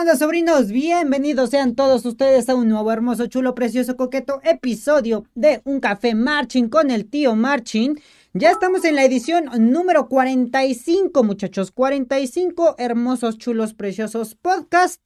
onda, sobrinos? Bienvenidos sean todos ustedes a un nuevo hermoso, chulo, precioso, coqueto episodio de Un Café Marching con el tío Marching. Ya estamos en la edición número 45, muchachos. 45 hermosos, chulos, preciosos podcast.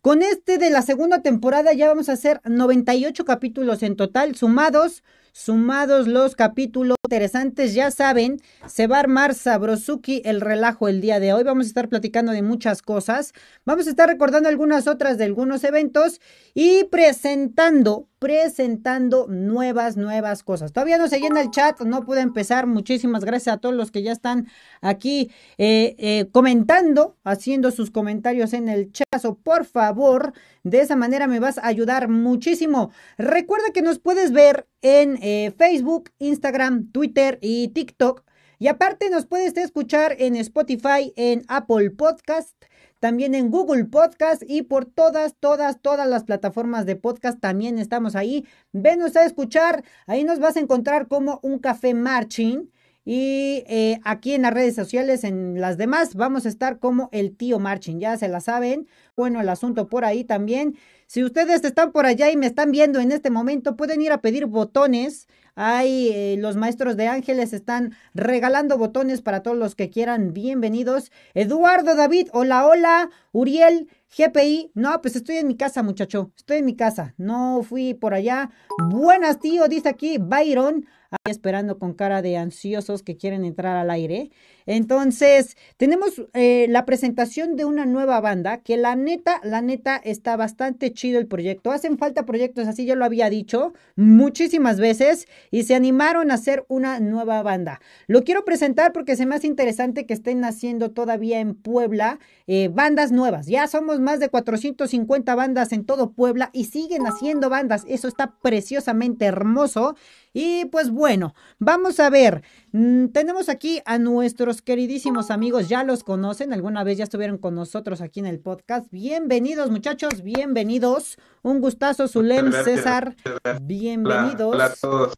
Con este de la segunda temporada ya vamos a hacer 98 capítulos en total, sumados, sumados los capítulos interesantes, ya saben, se va a armar Sabrosuki el relajo el día de hoy. Vamos a estar platicando de muchas cosas, vamos a estar recordando algunas otras de algunos eventos y presentando, presentando nuevas, nuevas cosas. Todavía no se llena el chat, no pude empezar. Muchísimas gracias a todos los que ya están aquí eh, eh, comentando, haciendo sus comentarios en el chat. Por favor, de esa manera me vas a ayudar muchísimo. Recuerda que nos puedes ver en eh, Facebook, Instagram, Twitter y TikTok. Y aparte nos puedes escuchar en Spotify, en Apple Podcast, también en Google Podcast y por todas, todas, todas las plataformas de podcast también estamos ahí. Venos a escuchar, ahí nos vas a encontrar como un café marching. Y eh, aquí en las redes sociales, en las demás, vamos a estar como el tío Marching, ya se la saben. Bueno, el asunto por ahí también. Si ustedes están por allá y me están viendo en este momento, pueden ir a pedir botones. Hay eh, los maestros de ángeles están regalando botones para todos los que quieran. Bienvenidos. Eduardo David, hola, hola. Uriel, GPI. No, pues estoy en mi casa, muchacho. Estoy en mi casa. No fui por allá. Buenas, tío, dice aquí Byron ahí esperando con cara de ansiosos que quieren entrar al aire. Entonces, tenemos eh, la presentación de una nueva banda que la neta, la neta está bastante chido el proyecto. Hacen falta proyectos así, yo lo había dicho muchísimas veces y se animaron a hacer una nueva banda. Lo quiero presentar porque se me hace interesante que estén haciendo todavía en Puebla eh, bandas nuevas. Ya somos más de 450 bandas en todo Puebla y siguen haciendo bandas. Eso está preciosamente hermoso. Y pues bueno, vamos a ver. Mm, tenemos aquí a nuestros queridísimos amigos, ya los conocen, alguna vez ya estuvieron con nosotros aquí en el podcast. Bienvenidos muchachos, bienvenidos. Un gustazo, Zulem, César, bienvenidos. Hola, a todos.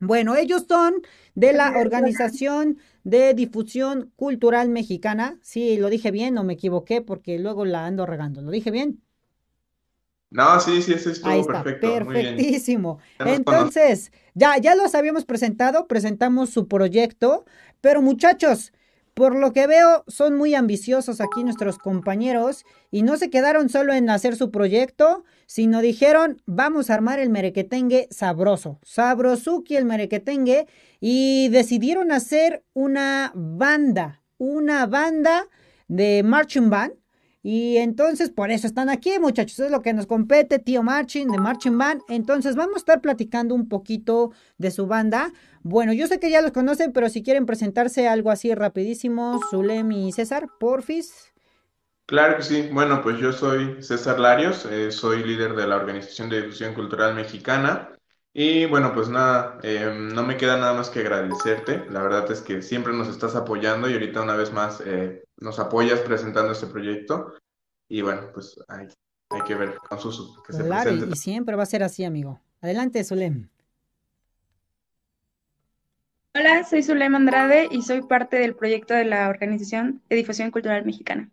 Bueno, ellos son de la Organización de Difusión Cultural Mexicana. Sí, lo dije bien o me equivoqué porque luego la ando regando. ¿Lo dije bien? No, sí, sí, eso estuvo Ahí está, perfecto. Muy bien. perfectísimo. Entonces, ya, ya los habíamos presentado, presentamos su proyecto, pero muchachos, por lo que veo, son muy ambiciosos aquí nuestros compañeros y no se quedaron solo en hacer su proyecto, sino dijeron, vamos a armar el merequetengue sabroso, sabrosuki el merequetengue, y decidieron hacer una banda, una banda de marching band, y entonces por eso están aquí, muchachos. Es lo que nos compete, tío Marching, de Marching Band. Entonces vamos a estar platicando un poquito de su banda. Bueno, yo sé que ya los conocen, pero si quieren presentarse algo así rapidísimo, Zulem y César, porfis. Claro que sí. Bueno, pues yo soy César Larios, eh, soy líder de la Organización de Difusión Cultural Mexicana. Y bueno, pues nada, eh, no me queda nada más que agradecerte. La verdad es que siempre nos estás apoyando y ahorita una vez más eh, nos apoyas presentando este proyecto. Y bueno, pues hay, hay que ver con Susu que se Claro, y, presente. y siempre va a ser así, amigo. Adelante, Zulem. Hola, soy Zulema Andrade y soy parte del proyecto de la Organización de Difusión Cultural Mexicana.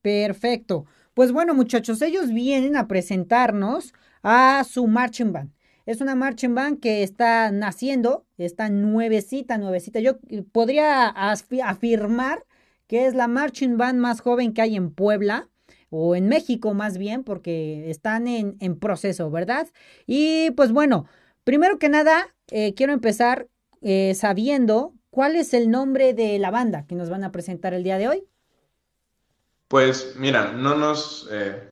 Perfecto. Pues bueno, muchachos, ellos vienen a presentarnos a su marching band. Es una marching band que está naciendo, está nuevecita, nuevecita. Yo podría afirmar que es la marching band más joven que hay en Puebla, o en México más bien, porque están en, en proceso, ¿verdad? Y pues bueno, primero que nada, eh, quiero empezar eh, sabiendo cuál es el nombre de la banda que nos van a presentar el día de hoy. Pues mira, no nos, eh,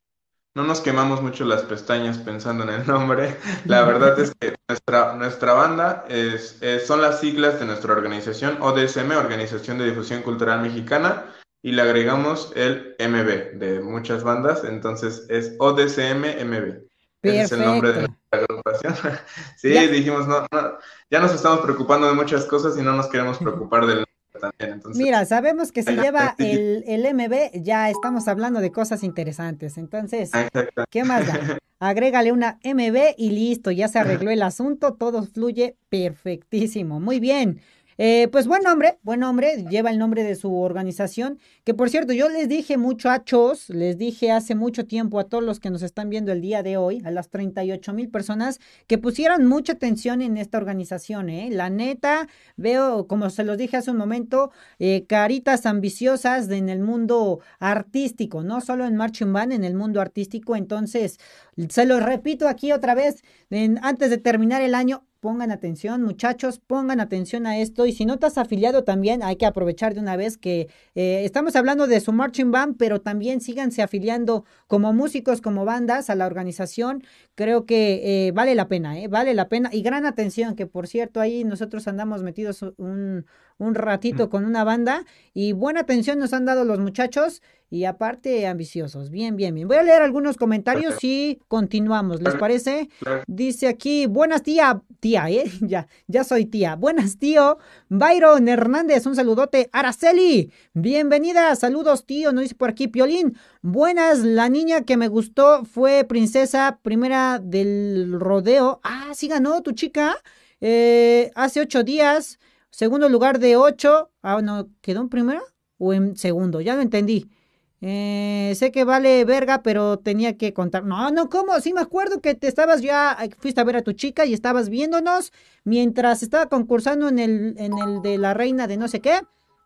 no nos quemamos mucho las pestañas pensando en el nombre. La verdad es que nuestra, nuestra banda es, es- son las siglas de nuestra organización, ODSM, Organización de Difusión Cultural Mexicana, y le agregamos el MB de muchas bandas, entonces es ODSM MB. Ese es el nombre de nuestra agrupación. Sí, Ya. dijimos, no, no, ya nos estamos preocupando de muchas cosas y no nos queremos preocupar del también. Entonces, Mira, sabemos que si lleva el, el MB, ya estamos hablando de cosas interesantes. Entonces, exacto. ¿qué más da? Agrégale una MB y listo, ya se arregló el asunto, todo fluye perfectísimo. Muy bien. Eh, pues buen nombre, buen nombre, lleva el nombre de su organización, que por cierto, yo les dije muchachos, les dije hace mucho tiempo a todos los que nos están viendo el día de hoy, a las 38 mil personas, que pusieran mucha atención en esta organización, ¿eh? La neta, veo, como se los dije hace un momento, eh, caritas ambiciosas en el mundo artístico, no solo en Marching Band, en el mundo artístico, entonces, se los repito aquí otra vez, antes de terminar el año, Pongan atención, muchachos, pongan atención a esto. Y si no estás afiliado también, hay que aprovechar de una vez que eh, estamos hablando de su marching band, pero también síganse afiliando como músicos, como bandas a la organización. Creo que eh, vale la pena, ¿eh? vale la pena. Y gran atención, que por cierto, ahí nosotros andamos metidos un, un ratito con una banda y buena atención nos han dado los muchachos y aparte ambiciosos. Bien, bien, bien. Voy a leer algunos comentarios y continuamos. ¿Les parece? Dice aquí, buenas tía, tía, ¿eh? Ya, ya soy tía. Buenas tío. Byron Hernández, un saludote. Araceli, bienvenida. Saludos tío, nos dice por aquí Piolín. Buenas, la niña que me gustó fue princesa primera del rodeo. Ah, sí ganó tu chica. Eh, hace ocho días. Segundo lugar de ocho. Ah, no, ¿quedó en primera o en segundo? Ya lo entendí. Eh, sé que vale verga, pero tenía que contar. No, no, ¿cómo? Sí me acuerdo que te estabas ya, fuiste a ver a tu chica y estabas viéndonos mientras estaba concursando en el, en el de la reina de no sé qué.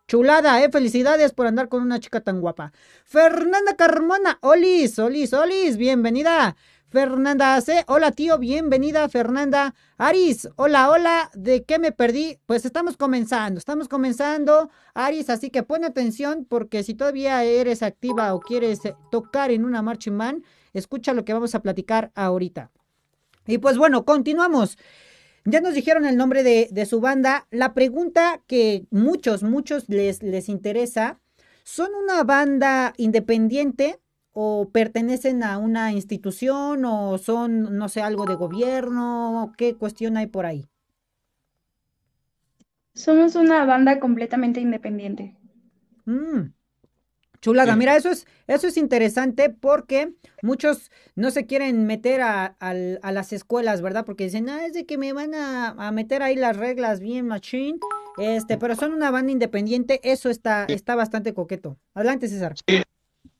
Chulada, eh, felicidades por andar con una chica tan guapa. Fernanda Carmona, Olis, Olis, Olis, bienvenida. Fernanda C. Hola tío, bienvenida Fernanda. Aris, hola, hola, ¿de qué me perdí? Pues estamos comenzando, estamos comenzando, Aris, así que pon atención porque si todavía eres activa o quieres eh, tocar en una marching man, escucha lo que vamos a platicar ahorita. Y pues bueno, continuamos. Ya nos dijeron el nombre de, de su banda. La pregunta que muchos, muchos les, les interesa, ¿son una banda independiente? O pertenecen a una institución o son, no sé, algo de gobierno? ¿Qué cuestión hay por ahí? Somos una banda completamente independiente. Mm, chulada, mira, eso es, eso es interesante porque muchos no se quieren meter a, las escuelas, ¿verdad? Porque dicen, ah, es de que me van a, meter ahí las reglas bien machine, este, pero son una banda independiente, eso está, está bastante coqueto. Adelante, César. Sí,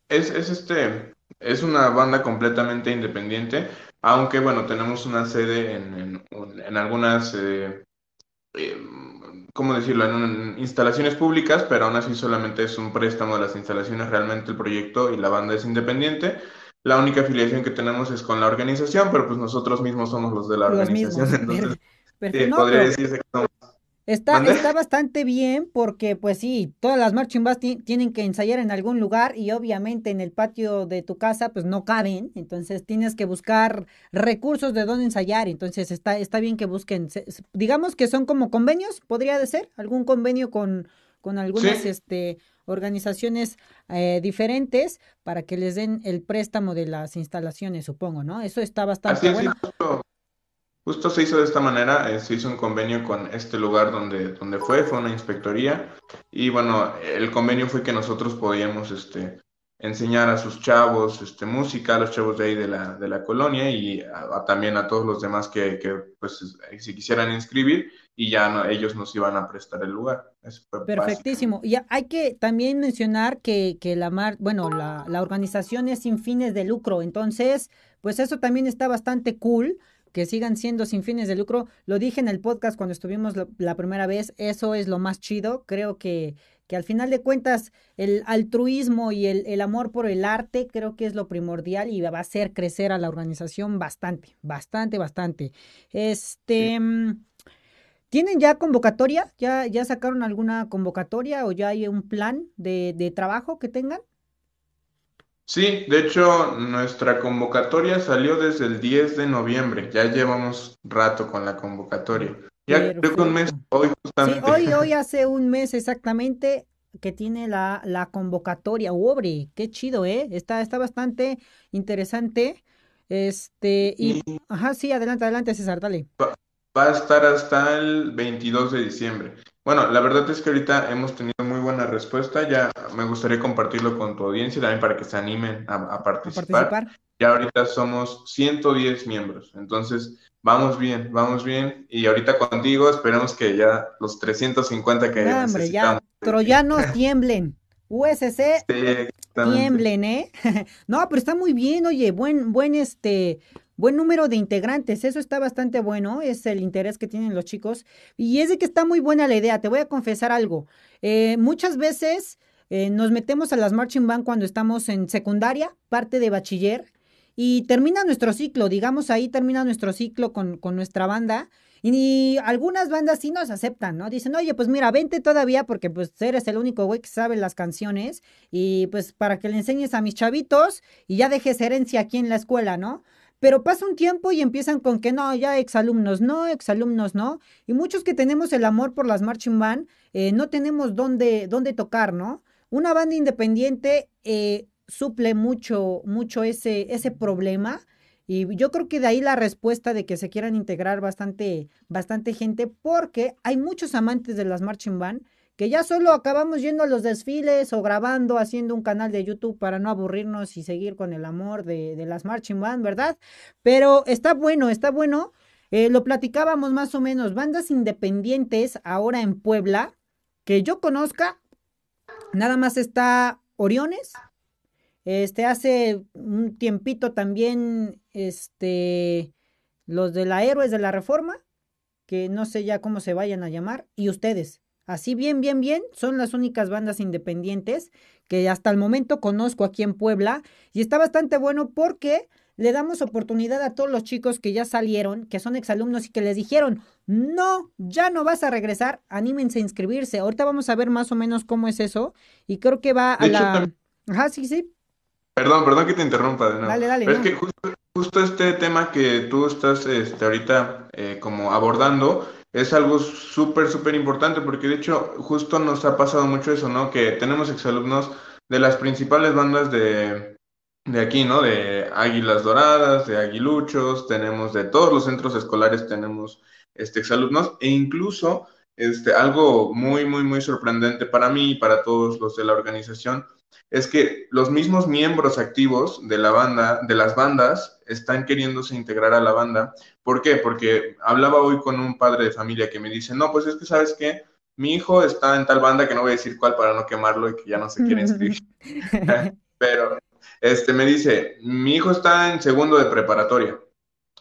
es, es, este, es una banda completamente independiente, aunque bueno, tenemos una sede en, en, algunas, eh, eh, ¿cómo decirlo?, en, instalaciones públicas, pero aún así solamente es un préstamo de las instalaciones, realmente el proyecto y la banda es independiente. La única afiliación que tenemos es con la organización, pero pues nosotros mismos somos los de la organización, entonces podría decirse que somos Está, está bastante bien porque, pues sí, todas las marching bands tienen que ensayar en algún lugar y obviamente en el patio de tu casa pues no caben, entonces tienes que buscar recursos de dónde ensayar, entonces está, está bien que busquen, digamos que son como convenios, podría de ser, algún convenio con, con algunas este, organizaciones eh, diferentes para que les den el préstamo de las instalaciones, supongo, ¿no? Eso está bastante bueno. Justo se hizo de esta manera, eh, se hizo un convenio con este lugar donde, donde fue, fue una inspectoría, y bueno, el convenio fue que nosotros podíamos este, enseñar a sus chavos este, música, a los chavos de ahí de la, de la colonia y también a todos los demás que, que pues, se quisieran inscribir y ya ellos nos iban a prestar el lugar. Perfectísimo. Y hay que también mencionar que, que la, mar, bueno, la, la organización es sin fines de lucro, entonces, pues eso también está bastante cool que sigan siendo sin fines de lucro. Lo dije en el podcast cuando estuvimos la, primera vez, eso es lo más chido. Creo que, que al final de cuentas el altruismo y el, el, amor por el arte creo que es lo primordial y va a hacer crecer a la organización bastante, bastante, bastante. Este... Mm, ¿Tienen ya convocatoria? ¿Ya, ¿Ya sacaron alguna convocatoria o ya hay un plan de, de trabajo que tengan? Sí, de hecho, nuestra convocatoria salió desde el 10 de noviembre. Ya llevamos rato con la convocatoria. Ya creo que un mes, hoy justamente. Sí, hoy, hoy hace un mes exactamente que tiene la, la convocatoria. Obre, qué chido, ¿eh? Está, está bastante interesante. Este, y, ajá, sí, adelante, adelante, César, dale. Va, a estar hasta el 22 de diciembre. Bueno, la verdad es que ahorita hemos tenido muy buena respuesta. Ya me gustaría compartirlo con tu audiencia también para que se animen a, participar. ya ahorita somos 110 miembros. Entonces, vamos bien, vamos bien. Y ahorita contigo esperemos que ya los 350 que no, hombre, ya troyanos tiemblen. USC tiemblen, ¿eh? no, pero está muy bien, oye, buen, buen, este, buen número de integrantes, eso está bastante bueno, es el interés que tienen los chicos. Y es de que está muy buena la idea, te voy a confesar algo. Eh, muchas veces eh, nos metemos a las marching band cuando estamos en secundaria, parte de bachiller, y termina nuestro ciclo, digamos ahí termina nuestro ciclo con, con nuestra banda. Y algunas bandas sí nos aceptan, ¿no? Dicen, oye, pues mira, vente todavía porque pues eres el único güey que sabe las canciones y pues para que le enseñes a mis chavitos y ya dejes herencia aquí en la escuela, ¿no? Pero pasa un tiempo y empiezan con que no, ya exalumnos no, exalumnos no. Y muchos que tenemos el amor por las marching band, eh, no tenemos dónde, dónde tocar, ¿no? Una banda independiente eh, suple mucho, mucho ese, ese problema. Y yo creo que de ahí la respuesta de que se quieran integrar bastante, bastante gente, porque hay muchos amantes de las marching band que ya solo acabamos yendo a los desfiles o grabando, haciendo un canal de YouTube para no aburrirnos y seguir con el amor de, las marching band, ¿verdad? Pero está bueno, está bueno. Eh, lo platicábamos más o menos, bandas independientes ahora en Puebla, que yo conozca, Nada más está Oriones. Este hace un tiempito también este los de la Héroes de la Reforma, que no sé ya cómo se vayan a llamar, y ustedes. Así bien, bien, bien, son las únicas bandas independientes que hasta el momento conozco aquí en Puebla y está bastante bueno porque le damos oportunidad a todos los chicos que ya salieron, que son exalumnos y que les dijeron, no, ya no vas a regresar, anímense a inscribirse. Ahorita vamos a ver más o menos cómo es eso y creo que va a la... Ajá, sí, sí. Perdón, perdón que te interrumpa de nuevo. Dale, dale. Pero es que justo, este tema que tú estás este, ahorita eh, como abordando es algo súper, súper importante porque de hecho justo nos ha pasado mucho eso, ¿no? Que tenemos exalumnos de las principales bandas de, de aquí, ¿no? De Águilas Doradas, de Aguiluchos, tenemos de todos los centros escolares, tenemos este, exalumnos, e incluso este, algo muy, muy, muy sorprendente para mí y para todos los de la organización, es que los mismos miembros activos de la banda, de las bandas, están queriéndose integrar a la banda. ¿Por qué? Porque hablaba hoy con un padre de familia que me dice, no, pues es que, ¿sabes qué? Mi hijo está en tal banda que no voy a decir cuál para no quemarlo y que ya no se quiere inscribir. Pero este me dice, mi hijo está en segundo de preparatoria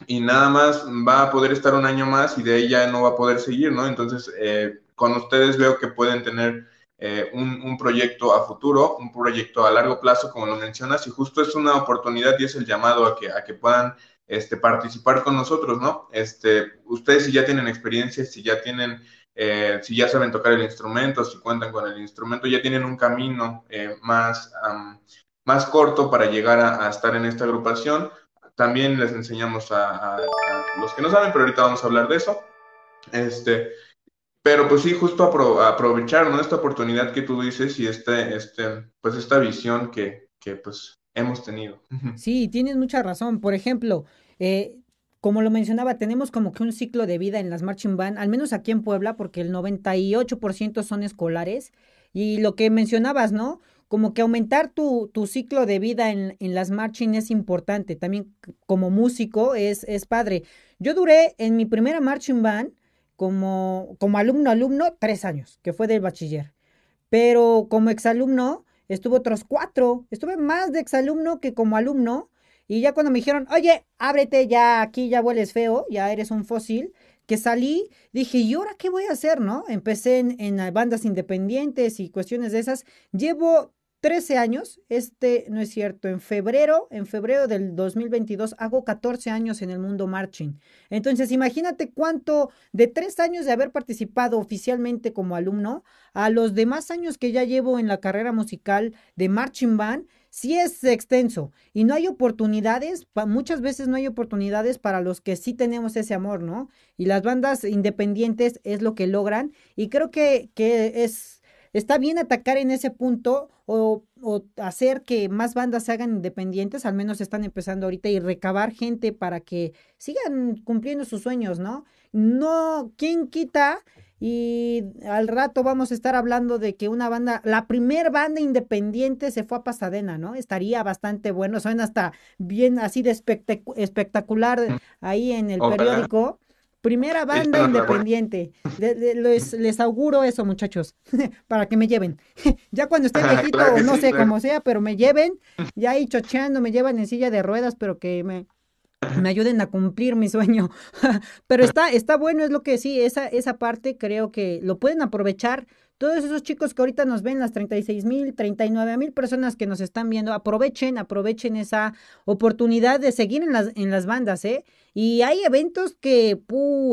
y nada más va a poder estar un año más y de ahí ya no va a poder seguir, ¿no? Entonces, eh, con ustedes veo que pueden tener eh, un, proyecto a futuro, un proyecto a largo plazo, como lo mencionas, y justo es una oportunidad y es el llamado a que, a que puedan este, participar con nosotros, ¿no? Este, ustedes si ya tienen experiencia, si ya tienen, eh, si ya saben tocar el instrumento, si cuentan con el instrumento, ya tienen un camino más más corto para llegar a, estar en esta agrupación. También les enseñamos a, los que no saben, pero ahorita vamos a hablar de eso. Este, pero pues sí, justo aprovechar ¿no? esta oportunidad que tú dices y este, este, pues esta visión que, que pues hemos tenido. Sí, tienes mucha razón. Por ejemplo, eh, como lo mencionaba, tenemos como que un ciclo de vida en las marching band, al menos aquí en Puebla, porque el 98% son escolares. Y lo que mencionabas, ¿no? como que aumentar tu, tu ciclo de vida en, en, las marching es importante. También como músico es, es padre. Yo duré en mi primera marching band como, como alumno, alumno, tres años, que fue del bachiller. Pero como exalumno, estuve otros cuatro. Estuve más de exalumno que como alumno. Y ya cuando me dijeron, oye, ábrete ya, aquí ya hueles feo, ya eres un fósil, que salí, dije, ¿y ahora qué voy a hacer, no? Empecé en, en bandas independientes y cuestiones de esas. Llevo 13 años, este no es cierto, en febrero, en febrero del 2022 hago 14 años en el mundo marching. Entonces, imagínate cuánto de tres años de haber participado oficialmente como alumno a los demás años que ya llevo en la carrera musical de marching band, sí es extenso y no hay oportunidades, muchas veces no hay oportunidades para los que sí tenemos ese amor, ¿no? Y las bandas independientes es lo que logran y creo que, que es está bien atacar en ese punto o, o, hacer que más bandas se hagan independientes, al menos están empezando ahorita, y recabar gente para que sigan cumpliendo sus sueños, ¿no? No, ¿quién quita? Y al rato vamos a estar hablando de que una banda, la primer banda independiente se fue a Pasadena, ¿no? Estaría bastante bueno, suena hasta bien así de espectacular ahí en el periódico. Primera banda independiente. les, les, auguro eso, muchachos, para que me lleven. ya cuando esté viejito, no sé cómo sea, pero me lleven, ya ahí chocheando, me llevan en silla de ruedas, pero que me, me ayuden a cumplir mi sueño. Pero está, está bueno, es lo que sí, esa, esa parte creo que lo pueden aprovechar. Todos esos chicos que ahorita nos ven, las 36 mil, 39 mil personas que nos están viendo, aprovechen, aprovechen esa oportunidad de seguir en las, en las bandas, ¿eh? Y hay eventos que,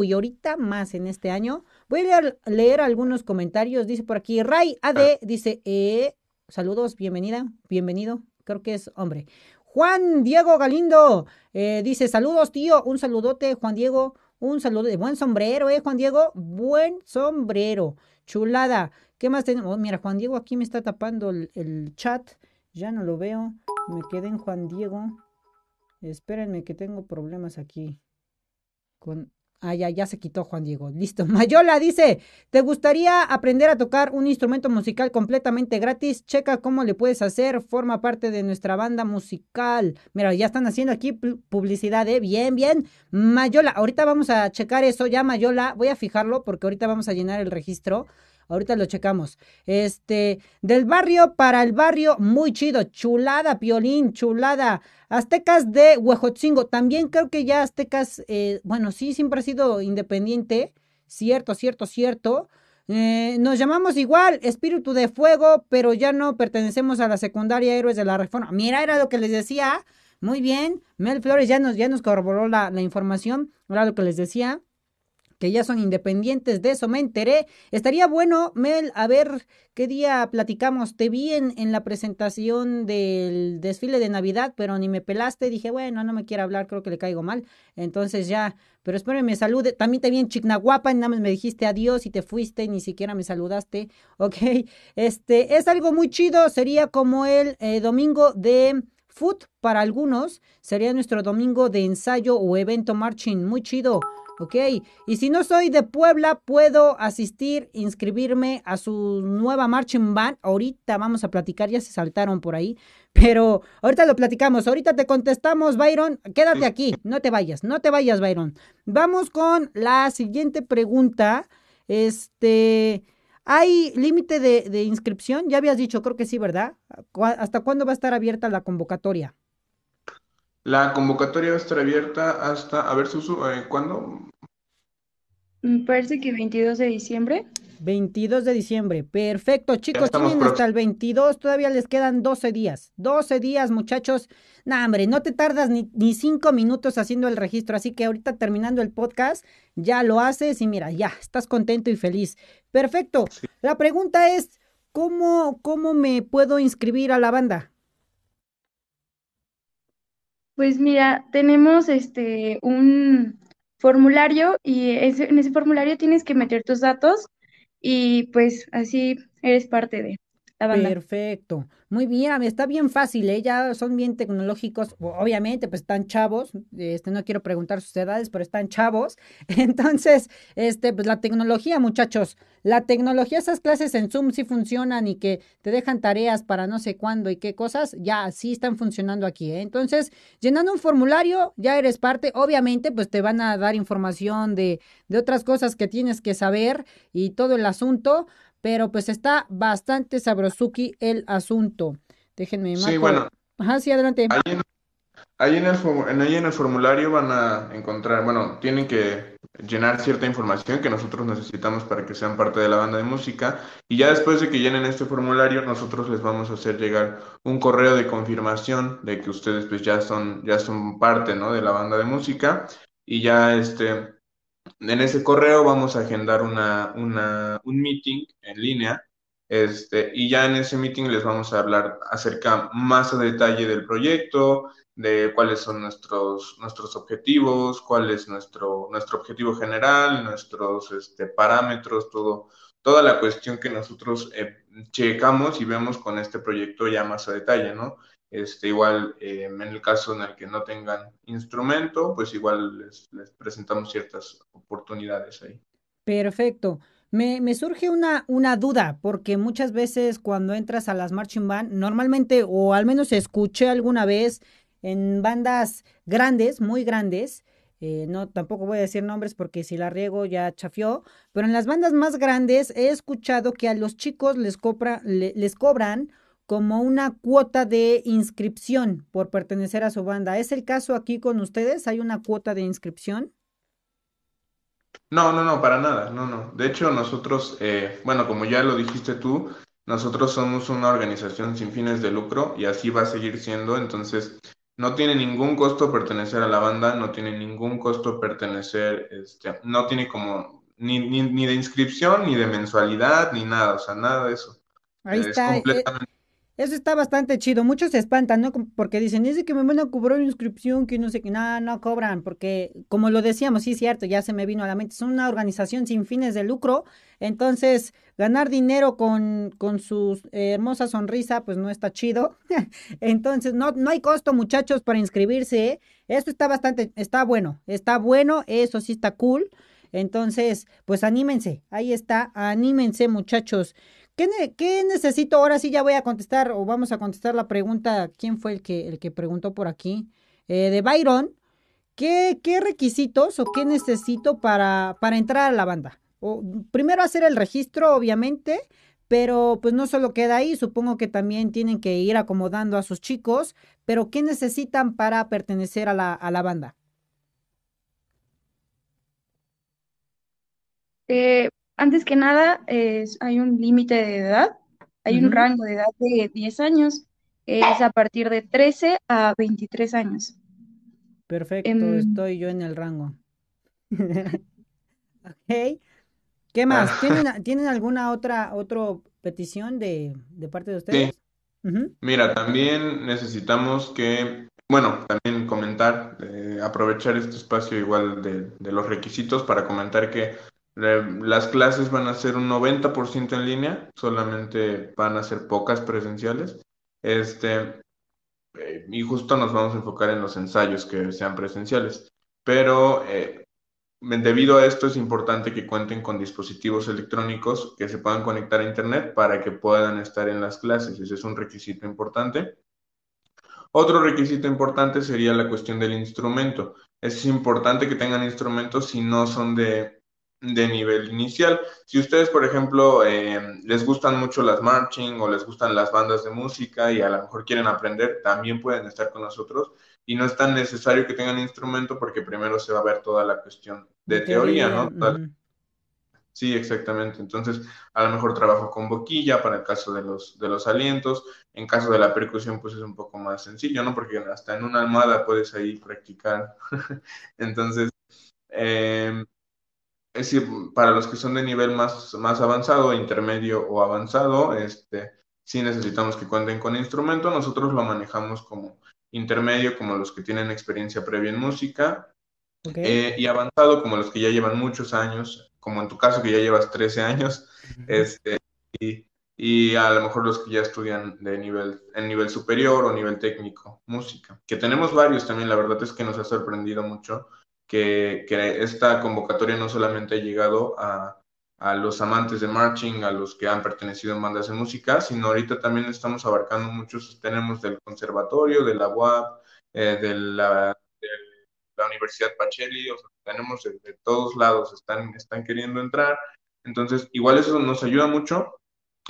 y ahorita más en este año. Voy a leer, leer algunos comentarios. Dice por aquí, Ray AD, dice, eh, saludos, bienvenida, bienvenido, creo que es hombre. Juan Diego Galindo eh, dice, saludos tío, un saludote Juan Diego, un saludo de buen sombrero, eh Juan Diego, buen sombrero, chulada. ¿Qué más tenemos? Oh, mira, Juan Diego aquí me está tapando el, el chat, ya no lo veo, me quedé en Juan Diego. Espérenme que tengo problemas aquí con Ah, ya, ya se quitó Juan Diego. Listo. Mayola dice, ¿te gustaría aprender a tocar un instrumento musical completamente gratis? Checa cómo le puedes hacer. Forma parte de nuestra banda musical. Mira, ya están haciendo aquí publicidad, ¿eh? Bien, bien. Mayola, ahorita vamos a checar eso. Ya, Mayola, voy a fijarlo porque ahorita vamos a llenar el registro. Ahorita lo checamos. Este, del barrio para el barrio, muy chido. Chulada, Piolín, chulada. Aztecas de Huejotzingo. También creo que ya Aztecas, eh, bueno, sí, siempre ha sido independiente. Cierto, cierto, cierto. Eh, nos llamamos igual, Espíritu de Fuego, pero ya no pertenecemos a la secundaria Héroes de la Reforma. Mira, era lo que les decía. Muy bien. Mel Flores ya nos, ya nos corroboró la, la información. Era lo que les decía que ya son independientes, de eso me enteré. Estaría bueno, Mel, a ver qué día platicamos. Te vi en, en, la presentación del desfile de Navidad, pero ni me pelaste. Dije, bueno, no me quiere hablar, creo que le caigo mal. Entonces ya, pero espero me salude. También te vi en Chignahuapa, nada más me dijiste adiós y te fuiste, ni siquiera me saludaste. Ok, este es algo muy chido, sería como el eh, domingo de foot para algunos, sería nuestro domingo de ensayo o evento marching, muy chido. ¿Ok? Y si no soy de Puebla, puedo asistir, inscribirme a su nueva marching band. Ahorita vamos a platicar, ya se saltaron por ahí, pero ahorita lo platicamos. Ahorita te contestamos, Byron. Quédate aquí, no te vayas, no te vayas, Byron. Vamos con la siguiente pregunta. Este, ¿hay límite de, de inscripción? Ya habías dicho, creo que sí, ¿verdad? ¿Hasta cuándo va a estar abierta la convocatoria? La convocatoria va a estar abierta hasta, a ver, Susu, eh, ¿cuándo? Me parece que 22 de diciembre. 22 de diciembre. Perfecto, chicos, tienen hasta el 22, todavía les quedan 12 días. 12 días, muchachos. Nah, hombre, no te tardas ni, ni cinco minutos haciendo el registro, así que ahorita terminando el podcast, ya lo haces y mira, ya, estás contento y feliz. Perfecto. La pregunta es, ¿cómo, ¿cómo me puedo inscribir a la banda? Pues mira, tenemos este un formulario y en ese formulario tienes que meter tus datos y pues así eres parte de Perfecto. Muy bien, está bien fácil, ¿eh? ya son bien tecnológicos, obviamente, pues están chavos, este, no quiero preguntar sus edades, pero están chavos. Entonces, este, pues la tecnología, muchachos, la tecnología, esas clases en Zoom sí funcionan y que te dejan tareas para no sé cuándo y qué cosas, ya sí están funcionando aquí. ¿eh? Entonces, llenando un formulario, ya eres parte, obviamente, pues te van a dar información de, de otras cosas que tienes que saber y todo el asunto, pero pues está bastante sabrosuki el asunto. Déjenme Sí, bueno. Ajá, sí, adelante. Ahí en, el, ahí en el formulario van a encontrar, bueno, tienen que llenar cierta información que nosotros necesitamos para que sean parte de la banda de música y ya después de que llenen este formulario nosotros les vamos a hacer llegar un correo de confirmación de que ustedes pues ya son ya son parte, ¿no? de la banda de música y ya este en ese correo vamos a agendar una, una, un meeting en línea este, y ya en ese meeting les vamos a hablar acerca más a detalle del proyecto, de cuáles son nuestros, nuestros objetivos, cuál es nuestro, nuestro objetivo general, nuestros este, parámetros, todo, toda la cuestión que nosotros eh, checamos y vemos con este proyecto ya más a detalle, ¿no? Este, igual, eh, en el caso en el que no tengan instrumento, pues igual les, les presentamos ciertas oportunidades ahí. Perfecto. Me, me, surge una, una duda, porque muchas veces cuando entras a las marching band, normalmente, o al menos escuché alguna vez en bandas grandes, muy grandes, eh, no, tampoco voy a decir nombres porque si la riego ya chafió, pero en las bandas más grandes he escuchado que a los chicos les, cobra, le, les cobran como una cuota de inscripción por pertenecer a su banda. ¿Es el caso aquí con ustedes? ¿Hay una cuota de inscripción? No, no, no, para nada, no, no. De hecho, nosotros, eh, bueno, como ya lo dijiste tú, nosotros somos una organización sin fines de lucro y así va a seguir siendo. Entonces, no tiene ningún costo pertenecer a la banda, no tiene ningún costo pertenecer, este, no tiene como ni, ni, ni de inscripción, ni de mensualidad, ni nada, o sea, nada de eso. Ahí Es está. eh, completamente Eso está bastante chido. Muchos se espantan, ¿no? Porque dicen, dice que me van a cobrar inscripción, que no sé qué. No, no cobran, porque como lo decíamos, sí, cierto, ya se me vino a la mente. Es una organización sin fines de lucro. Entonces, ganar dinero con, con su hermosa sonrisa, pues no está chido. Entonces, no, no hay costo, muchachos, para inscribirse. ¿eh? Eso está bastante, está bueno. Está bueno, eso sí está cool. Entonces, pues anímense. Ahí está, anímense, muchachos. ¿Qué, ne- qué necesito? Ahora sí ya voy a contestar o vamos a contestar la pregunta. ¿Quién fue el que, el que preguntó por aquí? Eh, de Byron. ¿Qué, qué requisitos o qué necesito para, para entrar a la banda? O, primero hacer el registro, obviamente, pero pues no solo queda ahí. Supongo que también tienen que ir acomodando a sus chicos. Pero ¿qué necesitan para pertenecer a la, a la banda? Eh, antes que nada, es- hay un límite de edad, hay un rango de edad de 10 años, es a partir de 13 a 23 años. Perfecto, Em, estoy yo en el rango. Ok. ¿Qué más? Ah, ¿Tienen, ¿tienen alguna otra, otra petición de, de parte de sí, ustedes? Ujú, mira, también necesitamos que, bueno, también comentar, eh, aprovechar este espacio igual de, de los requisitos para comentar que eh, las clases van a ser un 90% en línea, solamente van a ser pocas presenciales. Este, eh, y justo nos vamos a enfocar en los ensayos que sean presenciales. Pero eh, debido a esto es importante que cuenten con dispositivos electrónicos que se puedan conectar a Internet para que puedan estar en las clases. Ese es un requisito importante. Otro requisito importante sería la cuestión del instrumento. Es importante que tengan instrumentos si no son de, de nivel inicial. Si ustedes, por ejemplo, eh, les gustan mucho las marching o les gustan las bandas de música y a lo mejor quieren aprender, también pueden estar con nosotros. Y no es tan necesario que tengan instrumento porque primero se va a ver toda la cuestión De teoría. ¿no? Sí, exactamente. Entonces, a lo mejor trabajo con boquilla para el caso de los, de los alientos. En caso de la percusión, pues es un poco más sencillo, ¿no? Porque hasta en una almohada puedes ahí practicar. Entonces, eh, es decir, para los que son de nivel más, más avanzado, intermedio o avanzado, este, sí necesitamos que cuenten con instrumento. Nosotros lo manejamos como intermedio, como los que tienen experiencia previa en música eh, y avanzado como los que ya llevan muchos años, como en tu caso que ya llevas 13 años, este, y, y a lo mejor los que ya estudian de nivel, en nivel superior o nivel técnico, música, que tenemos varios también, la verdad es que nos ha sorprendido mucho que, que esta convocatoria no solamente ha llegado a, a los amantes de marching, a los que han pertenecido en bandas de música, sino ahorita también estamos abarcando muchos, tenemos del conservatorio, de la UAP, eh, de la la Universidad Pacelli, o sea, tenemos de, de todos lados, están, están queriendo entrar. Entonces, igual eso nos ayuda mucho,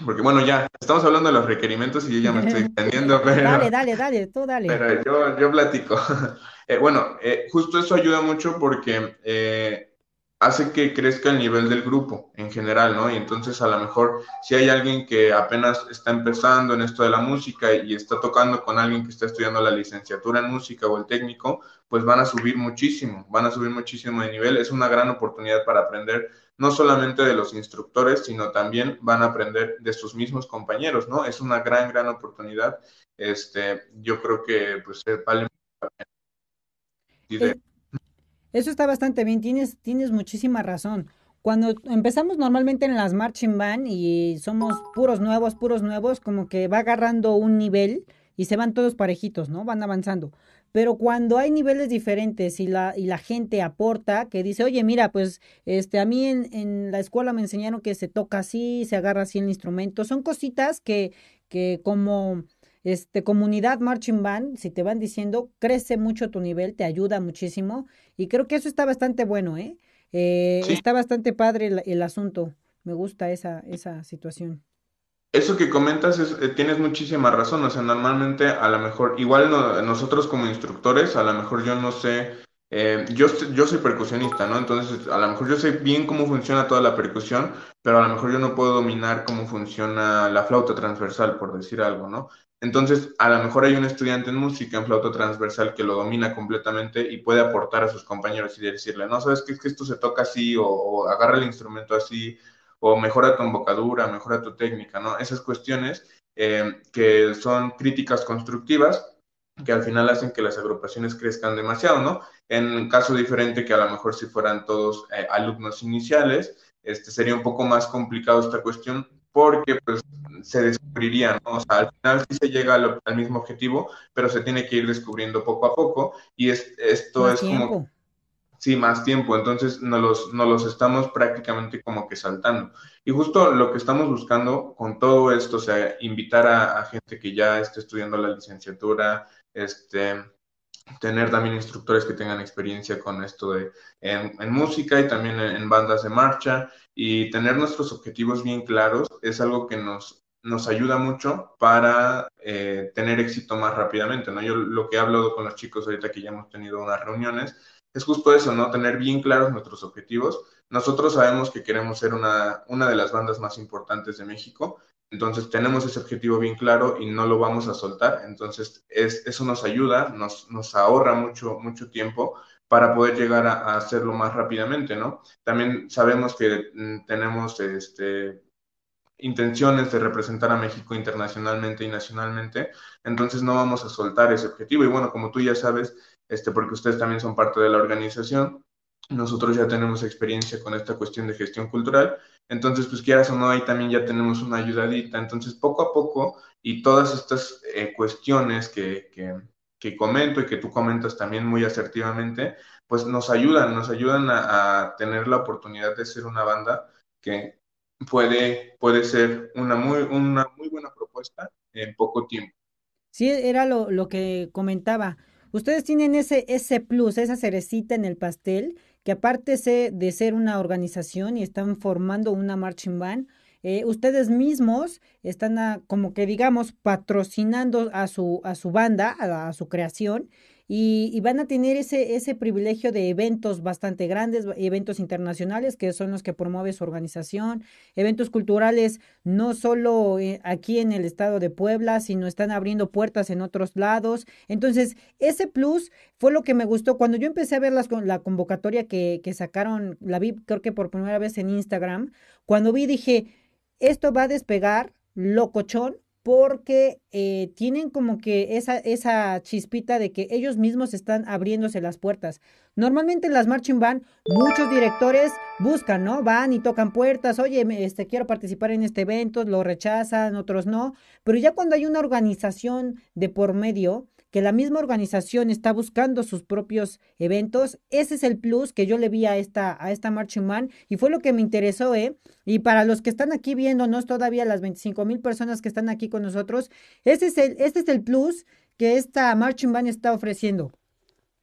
porque bueno, ya estamos hablando de los requerimientos y yo ya me estoy extendiendo, Dale, dale, dale, tú dale. pero yo, yo platico. Eh, bueno, eh, justo eso ayuda mucho porque eh, hace que crezca el nivel del grupo en general, ¿no? Y entonces a lo mejor si hay alguien que apenas está empezando en esto de la música y está tocando con alguien que está estudiando la licenciatura en música o el técnico, pues van a subir muchísimo, van a subir muchísimo de nivel. Es una gran oportunidad para aprender no solamente de los instructores, sino también van a aprender de sus mismos compañeros, ¿no? Es una gran, gran oportunidad. Este, yo creo que pues vale Eso está bastante bien, tienes, tienes muchísima razón. cuando empezamos normalmente en las marching band y somos puros nuevos, puros nuevos, como que va agarrando un nivel y se van todos parejitos, ¿no? Van avanzando. Pero cuando hay niveles diferentes y la, y la gente aporta, que dice, oye, mira, pues este, a mí en, en la escuela me enseñaron que se toca así, se agarra así el instrumento, son cositas que, que como este, comunidad marching band, si te van diciendo, crece mucho tu nivel, te ayuda muchísimo y creo que eso está bastante bueno, ¿eh? eh Está bastante padre el, el, asunto, me gusta esa, esa situación. Eso que comentas es, eh, tienes muchísima razón, o sea, normalmente a lo mejor, igual nosotros como instructores, a lo mejor yo no sé, eh, yo, yo soy percusionista, ¿no? Entonces, a lo mejor yo sé bien cómo funciona toda la percusión, pero a lo mejor yo no puedo dominar cómo funciona la flauta transversal, por decir algo, ¿no? Entonces, a lo mejor hay un estudiante en música, en flauta transversal, que lo domina completamente y puede aportar a sus compañeros y decirle, no, sabes qué? es que esto se toca así, o agarra el instrumento así, o mejora tu embocadura, mejora tu técnica, ¿no? Esas cuestiones eh, que son críticas constructivas que al final hacen que las agrupaciones crezcan demasiado, ¿no? En caso diferente que a lo mejor si fueran todos eh, alumnos iniciales, este sería un poco más complicado esta cuestión porque pues se descubriría, ¿no? O sea, al final sí se llega al, mismo objetivo, pero se tiene que ir descubriendo poco a poco y es, esto es como sí, más tiempo, entonces nos los, nos los estamos prácticamente como que saltando. Y justo lo que estamos buscando con todo esto, o sea, invitar a, gente que ya esté estudiando la licenciatura, este, tener también instructores que tengan experiencia con esto de en, música y también en, bandas de marcha y tener nuestros objetivos bien claros es algo que nos, nos ayuda mucho para eh, tener éxito más rápidamente, ¿no? Yo lo que he hablado con los chicos ahorita que ya hemos tenido unas reuniones es justo eso, ¿no? Tener bien claros nuestros objetivos. Nosotros sabemos que queremos ser una, una de las bandas más importantes de México, entonces tenemos ese objetivo bien claro y no lo vamos a soltar. Entonces es, eso nos ayuda, nos, nos ahorra mucho, mucho tiempo para poder llegar a, hacerlo más rápidamente, ¿no? También sabemos que mm, tenemos este, intenciones de representar a México internacionalmente y nacionalmente, entonces no vamos a soltar ese objetivo. Y bueno, como tú ya sabes, este, porque ustedes también son parte de la organización. Nosotros ya tenemos experiencia con esta cuestión de gestión cultural, entonces, pues quieras o no, ahí también ya tenemos una ayudadita. Entonces, poco a poco, y todas estas eh, cuestiones que, que, que, comento y que tú comentas también muy asertivamente, pues nos ayudan, nos ayudan a, a tener la oportunidad de ser una banda que puede, puede ser una muy, una muy buena propuesta en poco tiempo. Sí, era lo, lo que comentaba. Ustedes tienen ese, ese plus, esa cerecita en el pastel, que aparte de ser una organización y están formando una marching band, eh, ustedes mismos están como que digamos patrocinando a su, a su banda, a su creación, y, van a tener ese, ese privilegio de eventos bastante grandes, eventos internacionales que son los que promueve su organización, eventos culturales no solo eh, aquí en el estado de Puebla, sino están abriendo puertas en otros lados. Entonces, ese plus fue lo que me gustó cuando yo empecé a ver las, la convocatoria que, que sacaron, la vi creo que por primera vez en Instagram, cuando vi dije, esto va a despegar locochón porque eh, tienen como que esa, esa chispita de que ellos mismos están abriéndose las puertas. Normalmente en las marching band muchos directores buscan, ¿no? Van y tocan puertas, oye, este, quiero participar en este evento, lo rechazan, otros no, pero ya cuando hay una organización de por medio, que la misma organización está buscando sus propios eventos. Ese es el plus que yo le vi a esta, a esta Marching Band y fue lo que me interesó, ¿eh? Y para los que están aquí viéndonos, todavía las 25 mil personas que están aquí con nosotros, este es el, este es el plus que esta Marching Band está ofreciendo.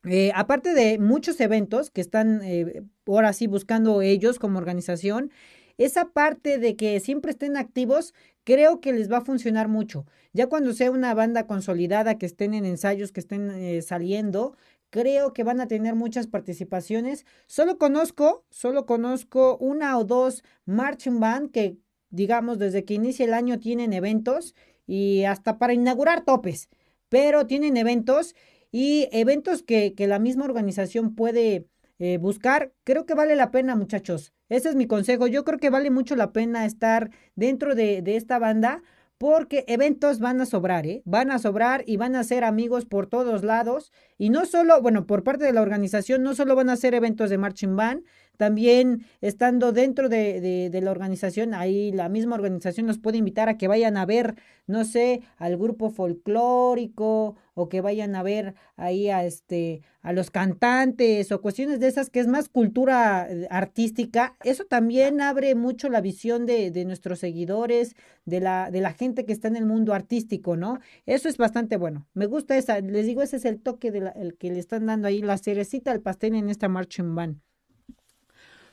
Eh, aparte de muchos eventos que están eh, ahora sí buscando ellos como organización, esa parte de que siempre estén activos, creo que les va a funcionar mucho. Ya cuando sea una banda consolidada, que estén en ensayos, que estén eh, saliendo, creo que van a tener muchas participaciones. Solo conozco, solo conozco una o dos marching band que, digamos, desde que inicia el año tienen eventos y hasta para inaugurar topes, pero tienen eventos y eventos que, la misma organización puede eh, buscar. Creo que vale la pena, muchachos. Ese es mi consejo. Yo creo que vale mucho la pena estar dentro de, de esta banda porque eventos van a sobrar, ¿eh? Van a sobrar y van a ser amigos por todos lados. Y no solo, bueno, por parte de la organización, no solo van a ser eventos de marching band, también estando dentro de, de, la organización, ahí la misma organización nos puede invitar a que vayan a ver, no sé, al grupo folclórico o que vayan a ver ahí a este a los cantantes o cuestiones de esas que es más cultura eh, artística, eso también abre mucho la visión de, de nuestros seguidores, de la, de la gente que está en el mundo artístico, ¿no? Eso es bastante bueno. Me gusta esa, les digo, ese es el toque de el que le están dando ahí la cerecita al pastel en esta marching band.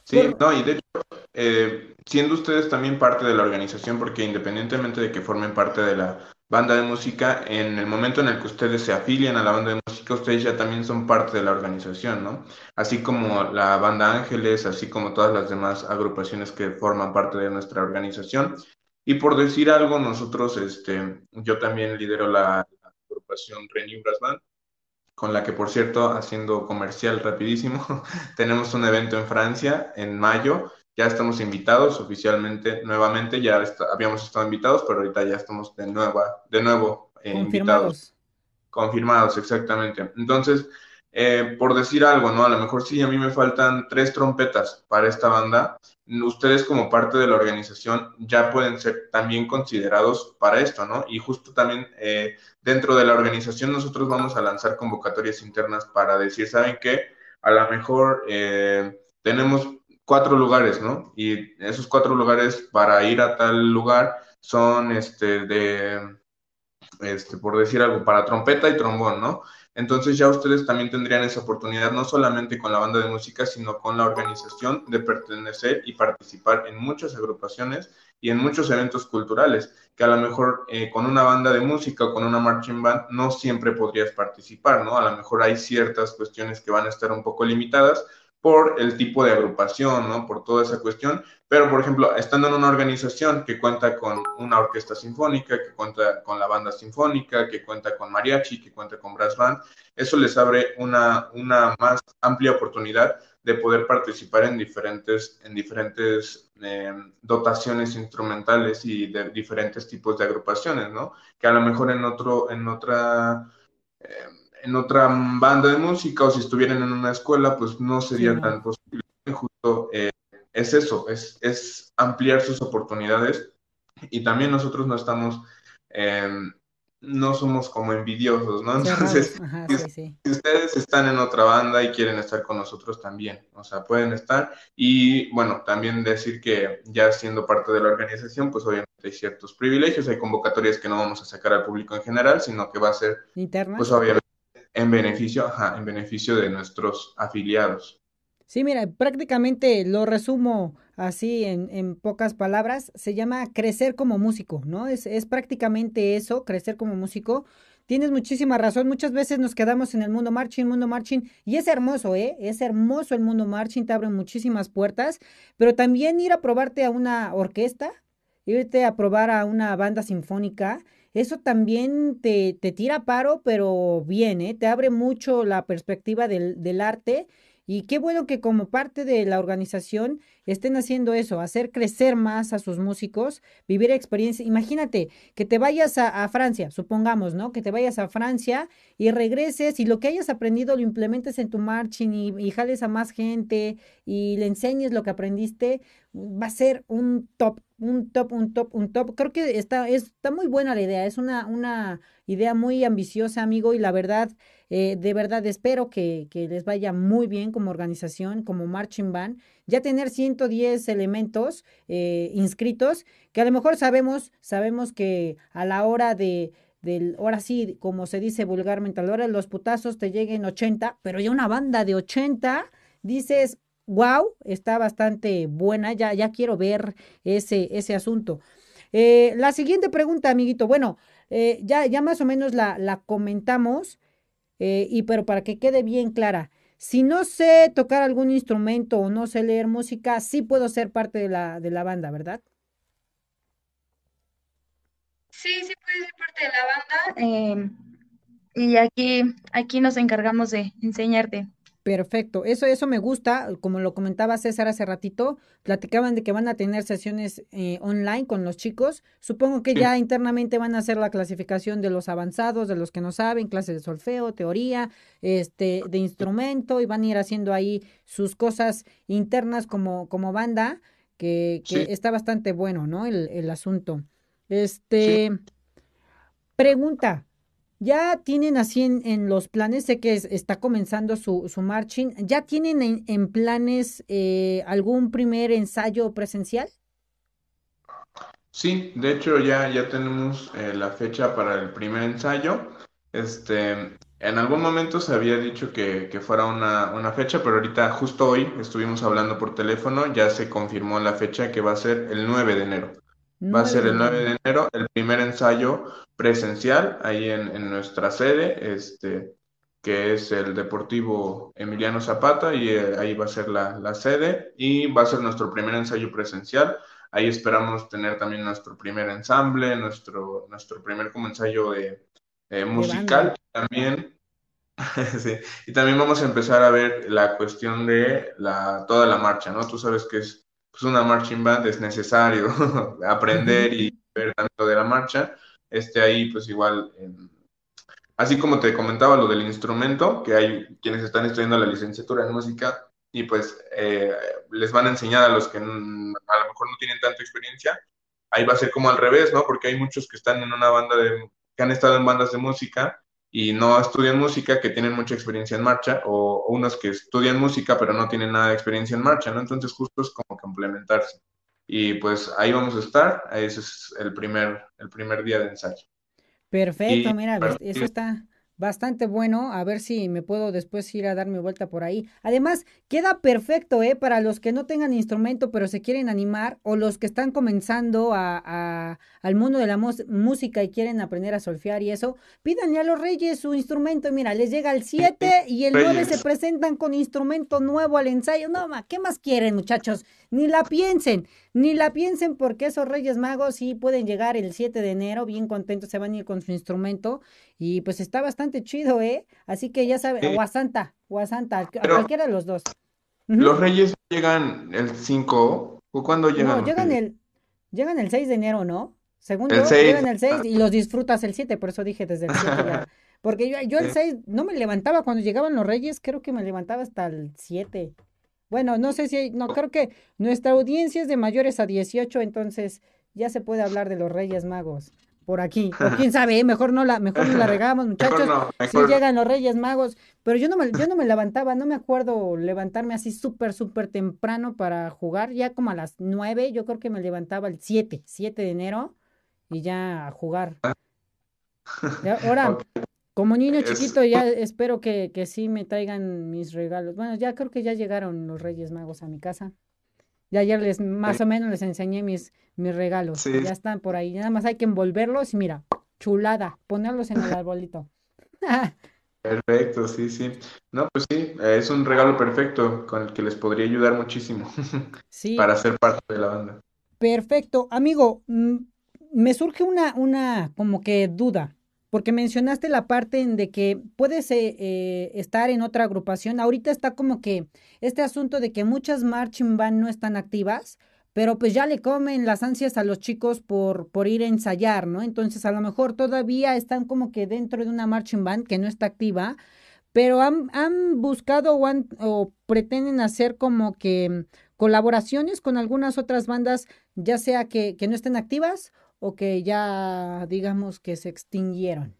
Sí, no, y de hecho, eh, siendo ustedes también parte de la organización, porque independientemente de que formen parte de la banda de música, en el momento en el que ustedes se afilian a la banda de música, ustedes ya también son parte de la organización, ¿no? Así como la banda Ángeles, así como todas las demás agrupaciones que forman parte de nuestra organización. Y por decir algo, nosotros, este, yo también lidero la, agrupación Renew Brass Band, con la que, por cierto, haciendo comercial rapidísimo, tenemos un evento en Francia en mayo. Ya estamos invitados oficialmente, nuevamente, ya habíamos estado invitados, pero ahorita ya estamos de, nueva, de nuevo eh, invitados. Confirmados, exactamente. Entonces, eh, por decir algo, ¿no? A lo mejor sí, a mí me faltan tres trompetas para esta banda. Ustedes como parte de la organización ya pueden ser también considerados para esto, ¿no? Y justo también eh, dentro de la organización nosotros vamos a lanzar convocatorias internas para decir, ¿saben qué? A lo mejor eh, tenemos cuatro lugares, ¿no? Y esos cuatro lugares para ir a tal lugar son, este, de, este, por decir algo, para trompeta y trombón, ¿no? Entonces ya ustedes también tendrían esa oportunidad, no solamente con la banda de música, sino con la organización de pertenecer y participar en muchas agrupaciones y en muchos eventos culturales, que a lo mejor eh, con una banda de música o con una marching band no siempre podrías participar, ¿no? A lo mejor hay ciertas cuestiones que van a estar un poco limitadas, por el tipo de agrupación, ¿no? Por toda esa cuestión. Pero, por ejemplo, estando en una organización que cuenta con una orquesta sinfónica, que cuenta con la banda sinfónica, que cuenta con mariachi, que cuenta con brass band, eso les abre una, una más amplia oportunidad de poder participar en diferentes, en diferentes eh, dotaciones instrumentales y de diferentes tipos de agrupaciones, ¿no? Que a lo mejor en otro, en otra... Eh, en otra banda de música o si estuvieran en una escuela, pues no sería tan posible. Justo eh, es eso, es, es ampliar sus oportunidades y también nosotros no estamos, em, no somos como envidiosos, ¿no? Entonces, si, ustedes están en otra banda y quieren estar con nosotros también, o sea, pueden estar y bueno, también decir que ya siendo parte de la organización, pues obviamente hay ciertos privilegios, hay convocatorias que no vamos a sacar al público en general, sino que va a ser, ¿Interna? pues obviamente en beneficio, ajá, en beneficio de nuestros afiliados. Sí, mira, prácticamente lo resumo así en, en, pocas palabras, se llama crecer como músico, ¿no? Es, es prácticamente eso, crecer como músico. Tienes muchísima razón, muchas veces nos quedamos en el mundo marching, mundo marching, y es hermoso, ¿eh? Es hermoso el mundo marching, te abre muchísimas puertas, pero también ir a probarte a una orquesta, irte a probar a una banda sinfónica, eso también te, te tira paro, pero bien, ¿eh? Te abre mucho la perspectiva del, del arte y qué bueno que como parte de la organización estén haciendo eso, hacer crecer más a sus músicos, vivir experiencias. Imagínate que te vayas a, Francia, supongamos, ¿no? Que te vayas a Francia y regreses y lo que hayas aprendido lo implementes en tu marching y, y jales a más gente y le enseñes lo que aprendiste, va a ser un top, un top, un top, un top. Creo que está, está muy buena la idea, es una, una idea muy ambiciosa, amigo, y la verdad, eh, de verdad espero que, que les vaya muy bien como organización, como marching band ya tener 110 elementos eh, inscritos, que a lo mejor sabemos, sabemos que a la hora de, del, ahora sí, como se dice vulgarmente, a la hora de los putazos te lleguen 80, pero ya una banda de 80, dices, wow, está bastante buena, ya, ya quiero ver ese, ese asunto. Eh, la siguiente pregunta, amiguito, bueno, eh, ya, ya más o menos la, la comentamos, y pero para que quede bien clara, si no sé tocar algún instrumento o no sé leer música, sí puedo ser parte de la, de la banda, ¿verdad? Sí, sí puedes ser parte de la banda. Em, y aquí, aquí nos encargamos de enseñarte. Perfecto, eso, eso me gusta, como lo comentaba César hace ratito, platicaban de que van a tener sesiones eh, online con los chicos, supongo que ya internamente van a hacer la clasificación de los avanzados, de los que no saben, clases de solfeo, teoría, este, de instrumento, y van a ir haciendo ahí sus cosas internas como, como banda, que, que está bastante bueno, ¿no? El, el asunto. Este, pregunta, ya tienen así en, los planes, sé que está comenzando su, su marching, ¿ya tienen en, planes eh, algún primer ensayo presencial? Sí, de hecho ya, ya tenemos eh, la fecha para el primer ensayo. Este, en algún momento se había dicho que, que fuera una, una, fecha, pero ahorita justo hoy estuvimos hablando por teléfono, ya se confirmó la fecha que va a ser el 9 de enero. Va a ser el 9 de enero el primer ensayo presencial ahí en, nuestra sede, este, que es el Deportivo Emiliano Zapata, y eh, ahí va a ser la, sede, y va a ser nuestro primer ensayo presencial. Ahí esperamos tener también nuestro primer ensamble, nuestro, nuestro primer como ensayo de, eh, musical. También, sí, y también vamos a empezar a ver la cuestión de la, toda la marcha, ¿no? Tú sabes que es pues una marching band es necesario aprender y ver tanto de la marcha. Este ahí, pues igual, así como te comentaba lo del instrumento, que hay quienes están estudiando la licenciatura en música y pues eh, les van a enseñar a los que a lo mejor no tienen tanta experiencia, ahí va a ser como al revés, ¿no? Porque hay muchos que están en una banda de, que han estado en bandas de música y no estudian música, que tienen mucha experiencia en marcha, o, unos que estudian música pero no tienen nada de experiencia en marcha, ¿no? Entonces justo es como complementarse. Y pues ahí vamos a estar, ese es el primer, el primer día de ensayo. Perfecto, mira, eso está, bastante bueno. A ver si me puedo después ir a dar mi vuelta por ahí. Además, queda perfecto, ¿eh? Para los que no tengan instrumento pero se quieren animar o los que están comenzando a, al mundo de la música y quieren aprender a solfear y eso, pídanle a los reyes su instrumento. Mira, les llega el 7 y el 9 se presentan con instrumento nuevo al ensayo. No, ¿qué más quieren, muchachos? Ni la piensen, ni la piensen porque esos Reyes Magos sí pueden llegar el 7 de enero, bien contentos, se van a ir con su instrumento y pues está bastante chido, ¿eh? Así que ya saben, o a Santa, o a Santa, cualquiera de los dos. ¿Los Reyes llegan el 5 o cuándo llegan? No, llegan el, llegan el 6 de enero, ¿no? Segundo, llegan el 6 y los disfrutas el 7, por eso dije desde el 7 ya. Porque yo, yo el 6 no me levantaba cuando llegaban los Reyes, creo que me levantaba hasta el 7. Bueno, no sé si hay, no, creo que nuestra audiencia es de mayores a 18, entonces ya se puede hablar de los Reyes Magos por aquí. O quién sabe, mejor no la, mejor no la regamos, muchachos. Si llegan los Reyes Magos, pero yo no me, yo no me levantaba, no me acuerdo levantarme así súper, súper temprano para jugar, ya como a las 9, yo creo que me levantaba el 7, 7 de enero y ya a jugar. Ah. ahora, como niño chiquito, ya espero que, que sí me traigan mis regalos. Bueno, ya creo que ya llegaron los Reyes Magos a mi casa. Ya ayer les, más o menos les enseñé mis, mis regalos. Ya están por ahí. Nada más hay que envolverlos y mira, chulada, ponerlos en el arbolito. Perfecto, sí, sí. No, pues sí, es un regalo perfecto con el que les podría ayudar muchísimo sí. para ser parte de la banda. Perfecto. Amigo, mm, me surge una, una como que duda porque mencionaste la parte en de que puedes eh, eh, estar en otra agrupación. Ahorita está como que este asunto de que muchas marching band no están activas, pero pues ya le comen las ansias a los chicos por, por ir a ensayar, ¿no? Entonces a lo mejor todavía están como que dentro de una marching band que no está activa, pero han, han buscado o, o pretenden hacer como que colaboraciones con algunas otras bandas, ya sea que, que no estén activas o que ya digamos que se extinguieron?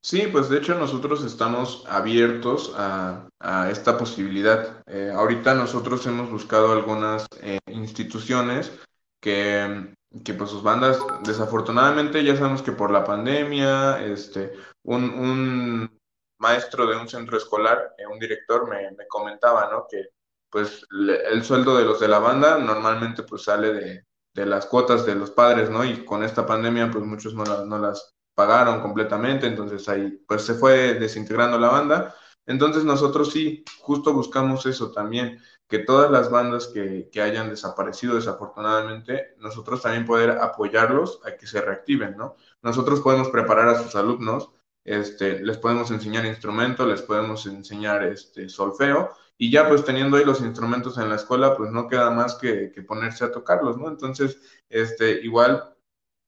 Sí, pues de hecho nosotros estamos abiertos a, esta posibilidad. Eh, ahorita nosotros hemos buscado algunas eh, instituciones que, que, pues sus bandas, desafortunadamente ya sabemos que por la pandemia, este, un, maestro de un centro escolar, eh, un director me, me, comentaba, ¿no? Que pues el sueldo de los de la banda normalmente pues sale de, de las cuotas de los padres, ¿no? Y con esta pandemia, pues muchos no, no las pagaron completamente, entonces ahí pues se fue desintegrando la banda. Entonces nosotros sí, justo buscamos eso también, que todas las bandas que, que, hayan desaparecido desafortunadamente, nosotros también poder apoyarlos a que se reactiven, ¿no? Nosotros podemos preparar a sus alumnos este, les podemos enseñar instrumento, les podemos enseñar este, solfeo, y ya pues teniendo ahí los instrumentos en la escuela, pues no queda más que, ponerse a tocarlos, ¿no? Entonces, este, igual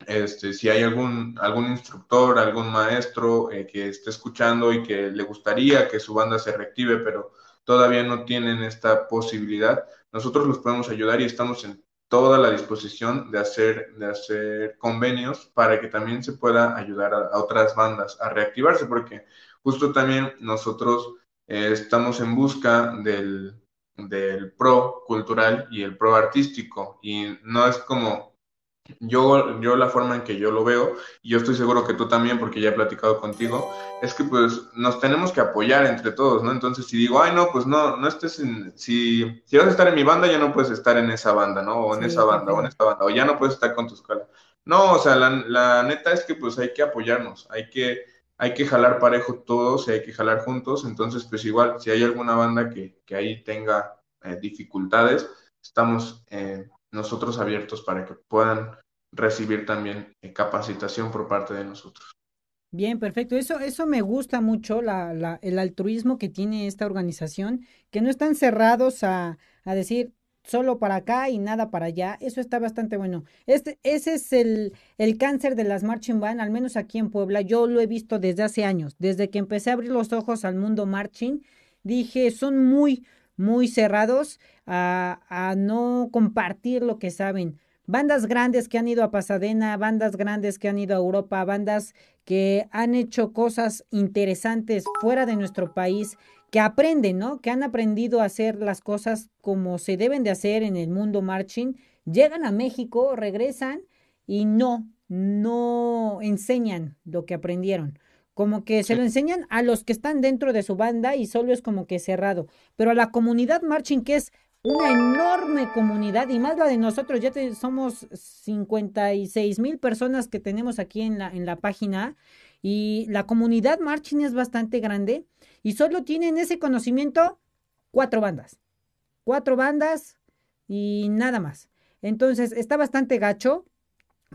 este, si hay algún, algún instructor, algún maestro eh, que esté escuchando y que le gustaría que su banda se reactive, pero todavía no tienen esta posibilidad, nosotros los podemos ayudar y estamos en toda la disposición de hacer, de hacer convenios para que también se pueda ayudar a, otras bandas a reactivarse, porque justo también nosotros eh, estamos en busca del, del pro cultural y el pro artístico, y no es como yo, yo la forma en que yo lo veo, y yo estoy seguro que tú también, porque ya he platicado contigo, es que pues nos tenemos que apoyar entre todos, ¿no? Entonces si digo, ay, no, pues no, no estés en, si, si vas a estar en mi banda, ya no puedes estar en esa banda, ¿no? O en esa banda, o en esta banda, o ya no puedes estar con tu escuela. No, o sea, la, la neta es que pues hay que apoyarnos, hay que, hay que jalar parejo todos y hay que jalar juntos, entonces pues igual, si hay alguna banda que, que ahí tenga eh, dificultades, estamos... Eh, nosotros abiertos para que puedan recibir también eh, capacitación por parte de nosotros. Bien, perfecto. Eso, eso me gusta mucho, la, la, el altruismo que tiene esta organización, que no están cerrados a, a decir solo para acá y nada para allá. Eso está bastante bueno. Este, ese es el, el cáncer de las marching band, al menos aquí en Puebla. Yo lo he visto desde hace años. Desde que empecé a abrir los ojos al mundo marching, dije, son muy, muy cerrados a, no compartir lo que saben. Bandas grandes que han ido a Pasadena, bandas grandes que han ido a Europa, bandas que han hecho cosas interesantes fuera de nuestro país, que aprenden, ¿no? Que han aprendido a hacer las cosas como se deben de hacer en el mundo marching, llegan a México, regresan y no, no enseñan lo que aprendieron como que se lo enseñan a los que están dentro de su banda y solo es como que cerrado. Pero a la comunidad marching, que es una enorme comunidad, y más la de nosotros, ya somos 56 mil personas que tenemos aquí en la, en la página, y la comunidad marching es bastante grande, y solo tienen ese conocimiento cuatro bandas. Cuatro bandas y nada más. Entonces, está bastante gacho,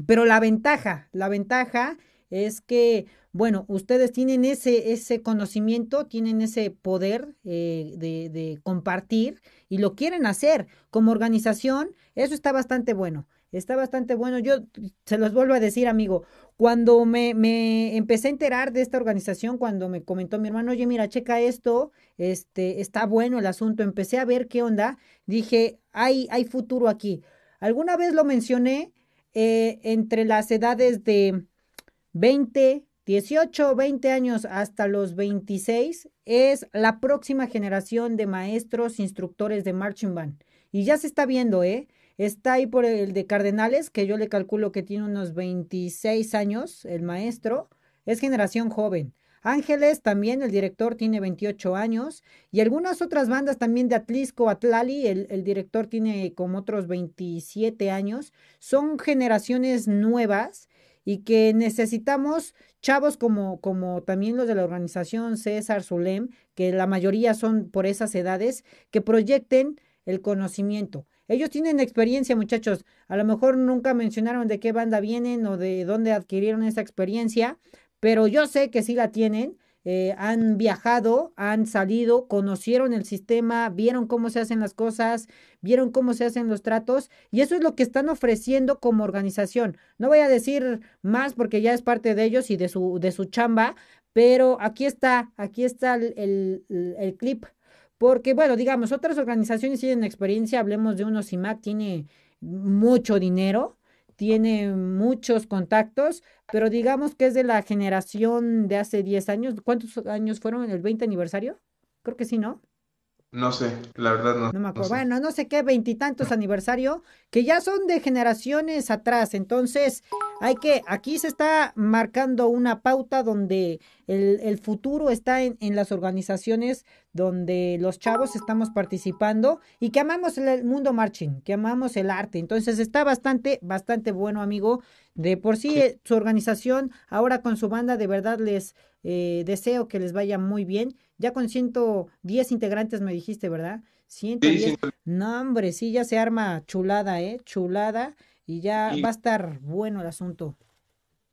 pero la ventaja, la ventaja es que bueno, ustedes tienen ese, ese conocimiento, tienen ese poder eh, de, compartir y lo quieren hacer como organización, eso está bastante bueno. Está bastante bueno. Yo se los vuelvo a decir, amigo, cuando me, me empecé a enterar de esta organización, cuando me comentó mi hermano, oye, mira, checa esto, este, está bueno el asunto, empecé a ver qué onda, dije, hay, hay futuro aquí. Alguna vez lo mencioné eh, entre las edades de 20, 18 20 años hasta los 26 es la próxima generación de maestros, instructores de marching band. Y ya se está viendo, ¿eh? Está ahí por el de Cardenales, que yo le calculo que tiene unos 26 años, el maestro. Es generación joven. Ángeles también, el director tiene 28 años. Y algunas otras bandas también de Atlisco, Atlali, el, el director tiene como otros 27 años. Son generaciones nuevas y que necesitamos chavos como, como también los de la organización César Zulem, que la mayoría son por esas edades, que proyecten el conocimiento. Ellos tienen experiencia, muchachos. A lo mejor nunca mencionaron de qué banda vienen o de dónde adquirieron esa experiencia, pero yo sé que sí la tienen eh, han viajado, han salido, conocieron el sistema, vieron cómo se hacen las cosas, vieron cómo se hacen los tratos y eso es lo que están ofreciendo como organización. No voy a decir más porque ya es parte de ellos y de su, de su chamba, pero aquí está, aquí está el, el, el clip. Porque, bueno, digamos, otras organizaciones tienen experiencia, hablemos de unos CIMAC, tiene mucho dinero, tiene muchos contactos, pero digamos que es de la generación de hace 10 años. ¿Cuántos años fueron en el 20 aniversario? Creo que sí, ¿no? No sé, la verdad no. No me acuerdo. bueno, no sé qué, veintitantos aniversario, que ya son de generaciones atrás. Entonces, hay que, aquí se está marcando una pauta donde el, el futuro está en, en, las organizaciones donde los chavos estamos participando y que amamos el mundo marching, que amamos el arte. Entonces, está bastante, bastante bueno, amigo. De por sí, sí. su organización, ahora con su banda, de verdad les eh, deseo que les vaya muy bien. Ya con 110 integrantes me dijiste, ¿verdad? 110. Sí, sí. No, hombre, sí, ya se arma chulada, ¿eh? Chulada. Y ya y... va a estar bueno el asunto.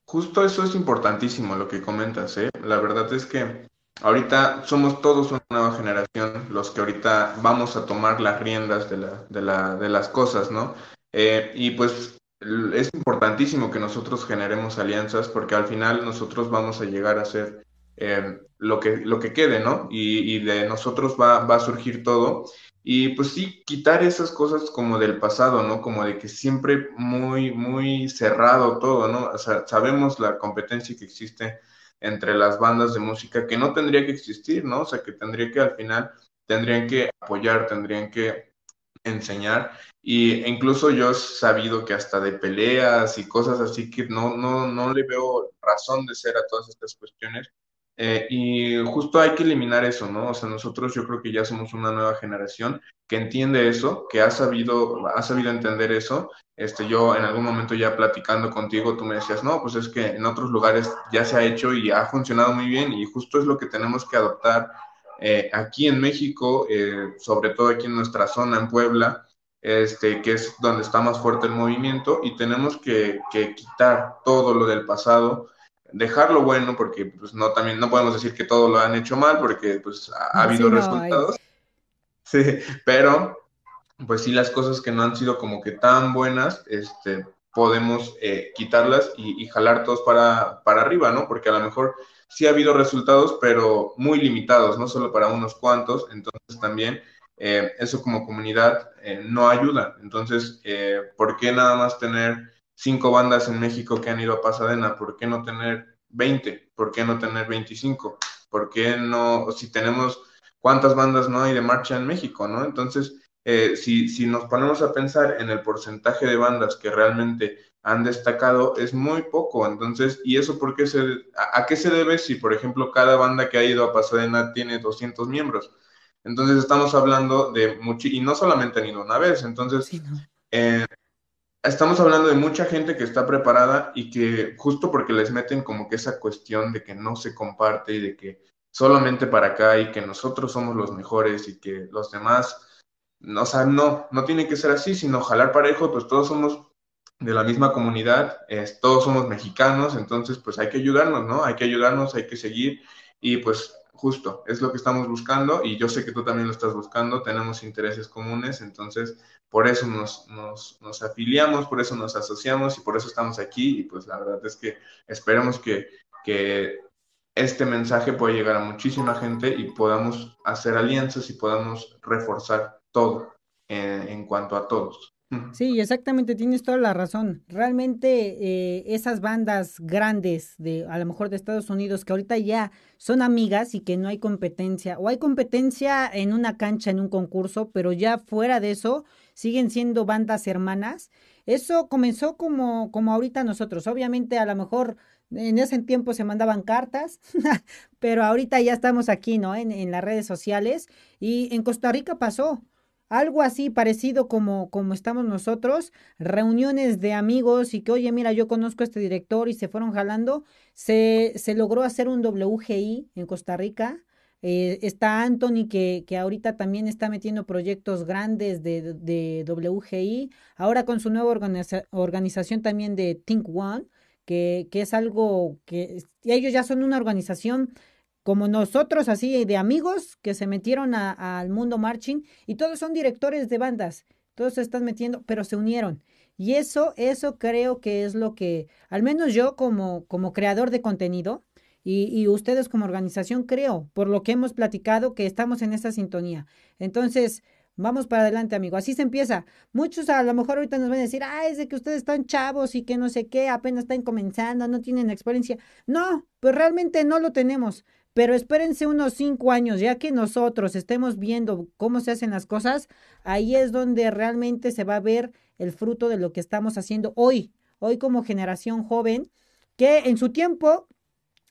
justo eso es importantísimo lo que comentas, ¿eh? La verdad es que ahorita somos todos una nueva generación, los que ahorita vamos a tomar las riendas de, la, de, la, de las cosas, ¿no? Eh, y pues es importantísimo que nosotros generemos alianzas porque al final nosotros vamos a llegar a ser eh, lo, que, lo que quede, ¿no? Y, de nosotros va, va, a surgir todo. Y pues sí, quitar esas cosas como del pasado, ¿no? Como de que siempre muy, muy cerrado todo, ¿no? O sea, sabemos la competencia que existe entre las bandas de música que no tendría que existir, ¿no? O sea, que tendría que al final, tendrían que apoyar, tendrían que enseñar. Y incluso yo he sabido que hasta de peleas y cosas así que no, no, no le veo razón de ser a todas estas cuestiones. Eh, y justo hay que eliminar eso, ¿no? O sea, nosotros yo creo que ya somos una nueva generación que entiende eso, que ha sabido, ha sabido entender eso. Este, yo en algún momento ya platicando contigo, tú me decías, no, pues es que en otros lugares ya se ha hecho y ha funcionado muy bien y justo es lo que tenemos que adoptar eh, aquí en México, eh, sobre todo aquí en nuestra zona, en Puebla, este, que es donde está más fuerte el movimiento, y tenemos que, quitar todo lo del pasado, dejarlo bueno, porque pues, no, también no podemos decir que todo lo han hecho mal, porque pues, ha, habido resultados. Sí, pero pues sí las cosas que no han sido como que tan buenas, este, podemos eh, quitarlas y, y, jalar todos para, para arriba, ¿no? Porque a lo mejor sí ha habido resultados, pero muy limitados, no solo para unos cuantos, entonces también eh, eso como comunidad eh, no ayuda. Entonces, ¿por qué nada más tener cinco bandas en México que han ido a Pasadena? ¿Por qué no tener 20? ¿Por qué no tener 25? ¿Por qué no, si tenemos, cuántas bandas no hay de marcha en México, no? Entonces, si, si nos ponemos a pensar en el porcentaje de bandas que realmente han destacado es muy poco. Entonces, ¿y eso por qué se, a, qué se debe si, por ejemplo, cada banda que ha ido a Pasadena tiene 200 miembros? Entonces, estamos hablando de mucho, y no solamente han ido una vez, entonces, eh, estamos hablando de mucha gente que está preparada y que justo porque les meten como que esa cuestión de que no se comparte y de que solamente para acá y que nosotros somos los mejores y que los demás, o sea, no, no tiene que ser así, sino jalar parejo, pues todos somos de la misma comunidad, todos somos mexicanos, entonces pues hay que ayudarnos, ¿no? Hay que ayudarnos, hay que seguir y pues justo es lo que estamos buscando y yo sé que tú también lo estás buscando, tenemos intereses comunes, entonces por eso nos, nos, nos afiliamos, por eso nos asociamos y por eso estamos aquí y pues la verdad es que esperemos que, que este mensaje pueda llegar a muchísima gente y podamos hacer alianzas y podamos reforzar todo en cuanto a todos. Sí, exactamente, tienes toda la razón. Realmente eh, esas bandas grandes de a lo mejor de Estados Unidos que ahorita ya son amigas y que no hay competencia o hay competencia en una cancha en un concurso, pero ya fuera de eso siguen siendo bandas hermanas. Eso comenzó como como ahorita nosotros. Obviamente a lo mejor en ese tiempo se mandaban cartas, pero ahorita ya estamos aquí, ¿no? En, en las redes sociales y en Costa Rica pasó algo así parecido como, como estamos nosotros, reuniones de amigos y que, oye, mira, yo conozco a este director y se fueron jalando, se, se logró hacer un WGI en Costa Rica. Eh, está Anthony que, que ahorita también está metiendo proyectos grandes de, de WGI, ahora con su nueva organización también de Think One, que, que es algo que ellos ya son una organización como nosotros, así de amigos que se metieron al mundo marching y todos son directores de bandas, todos se están metiendo, pero se unieron. Y eso, eso creo que es lo que, al menos yo como, como creador de contenido y, y ustedes como organización creo, por lo que hemos platicado, que estamos en esa sintonía. Entonces, Vamos para adelante, amigo. Así se empieza. Muchos a lo mejor ahorita nos van a decir, ah, es de que ustedes están chavos y que no sé qué, apenas están comenzando, no tienen experiencia. No, pues realmente no lo tenemos. Pero espérense unos cinco años, ya que nosotros estemos viendo cómo se hacen las cosas, ahí es donde realmente se va a ver el fruto de lo que estamos haciendo hoy, hoy como generación joven, que en su tiempo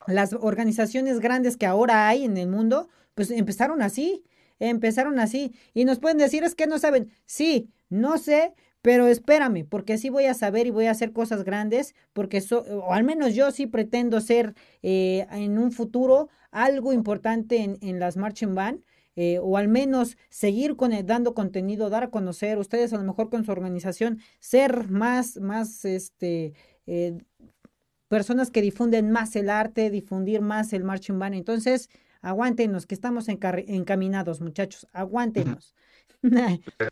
las organizaciones grandes que ahora hay en el mundo, pues empezaron así, empezaron así. Y nos pueden decir, es que no saben. Sí, no sé, pero espérame, porque sí voy a saber y voy a hacer cosas grandes, porque o al menos yo sí pretendo ser eh, en un futuro algo importante en, en las marching band. Eh, o al menos seguir con dando contenido, dar a conocer, ustedes a lo mejor con su organización, ser más, más, este, eh, personas que difunden más el arte, difundir más el marching band. Entonces, aguántenos, que estamos encaminados, muchachos, aguántenos.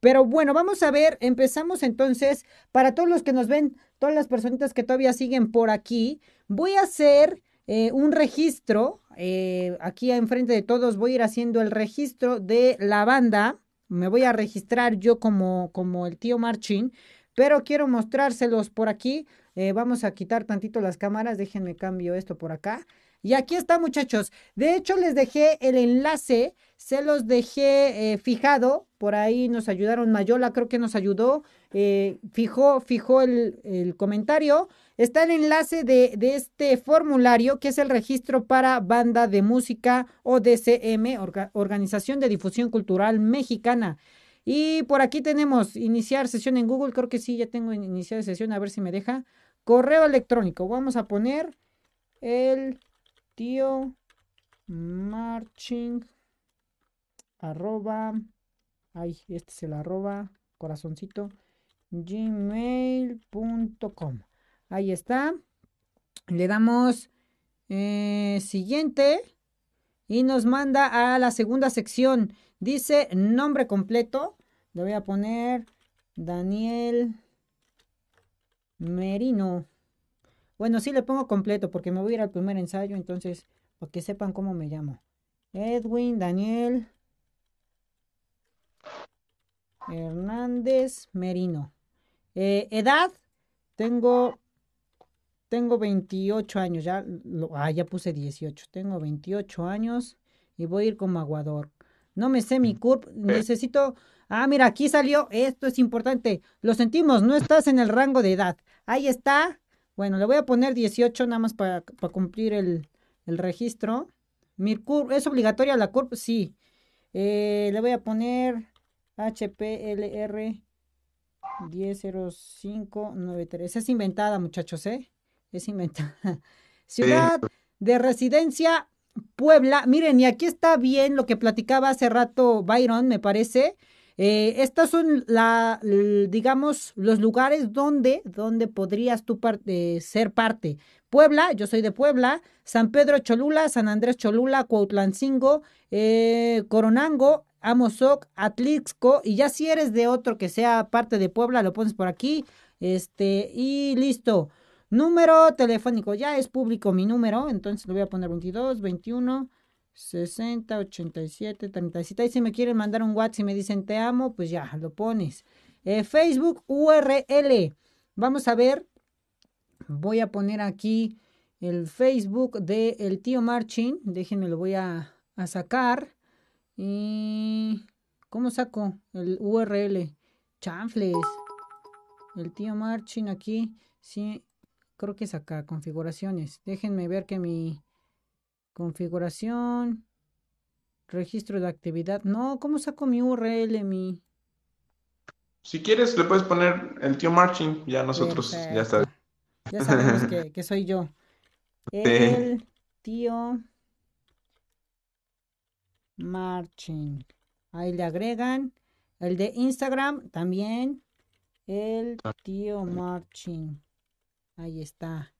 Pero bueno, vamos a ver, empezamos entonces, para todos los que nos ven, todas las personitas que todavía siguen por aquí, voy a hacer eh, un registro, eh, aquí enfrente de todos voy a ir haciendo el registro de la banda, me voy a registrar yo como, como el tío Marchín, pero quiero mostrárselos por aquí, eh, vamos a quitar tantito las cámaras, déjenme cambio esto por acá. Y aquí está, muchachos. De hecho, les dejé el enlace, se los dejé fijado. Por ahí nos ayudaron, Mayola creo que nos ayudó. Eh, fijó, fijó el, comentario. Está el enlace de, este formulario, que es el registro para banda de música o DCM, Organización de Difusión Cultural Mexicana. Y por aquí tenemos iniciar sesión en Google. Creo que sí, ya tengo iniciar sesión. A ver si me deja. Correo electrónico. Vamos a poner el tío marching arroba ay este es el arroba corazoncito gmail.com ahí está. Le damos eh, siguiente y nos manda a la segunda sección. Dice nombre completo. Le voy a poner Daniel Merino. Bueno, sí le pongo completo porque me voy a ir al primer ensayo, entonces, para que sepan cómo me llamo. Edwin Daniel Hernández Merino. Eh, edad, tengo, tengo 28 años, ya, ah, ya puse 18, tengo 28 años y voy a ir como aguador. No me sé mi CURP, necesito, ah, mira, aquí salió, esto es importante, lo sentimos, no estás en el rango de edad. Ahí está, bueno, le voy a poner 18 nada más para, cumplir el, registro. Mi CURP, ¿es obligatoria la CURP? Sí. Eh, le voy a poner HPLR 100593. Es inventada, muchachos, ¿eh? Es inventada. Ciudad de residencia, Puebla. Miren, y aquí está bien lo que platicaba hace rato Byron, me parece. Eh, estos son, la, digamos, los lugares donde, donde podrías tú ser parte. Puebla, yo soy de Puebla, San Pedro Cholula, San Andrés Cholula, Cuautlancingo, eh, Coronango, Amozoc, Atlixco, y ya si eres de otro que sea parte de Puebla, lo pones por aquí, este, y listo. Número telefónico, ya es público mi número, entonces lo voy a poner 22, 21, 60, 87, 37. Y si me quieren mandar un WhatsApp y me dicen te amo, pues ya, lo pones. Eh, Facebook URL. Vamos a ver. Voy a poner aquí el Facebook de el tío Marchin. Déjenme, lo voy a sacar. Y... ¿Cómo saco el URL? Chanfles. El tío Marchin aquí. Sí, creo que es acá. Configuraciones. Déjenme ver que mi Configuración. Registro de actividad. No, ¿cómo saco mi URL, mi? Si quieres, le puedes poner el tío Marching. Ya nosotros, ya está. Ya sabemos que, soy yo. El tío Marching. Ahí le agregan. El de Instagram también. El tío Marching. Ahí está.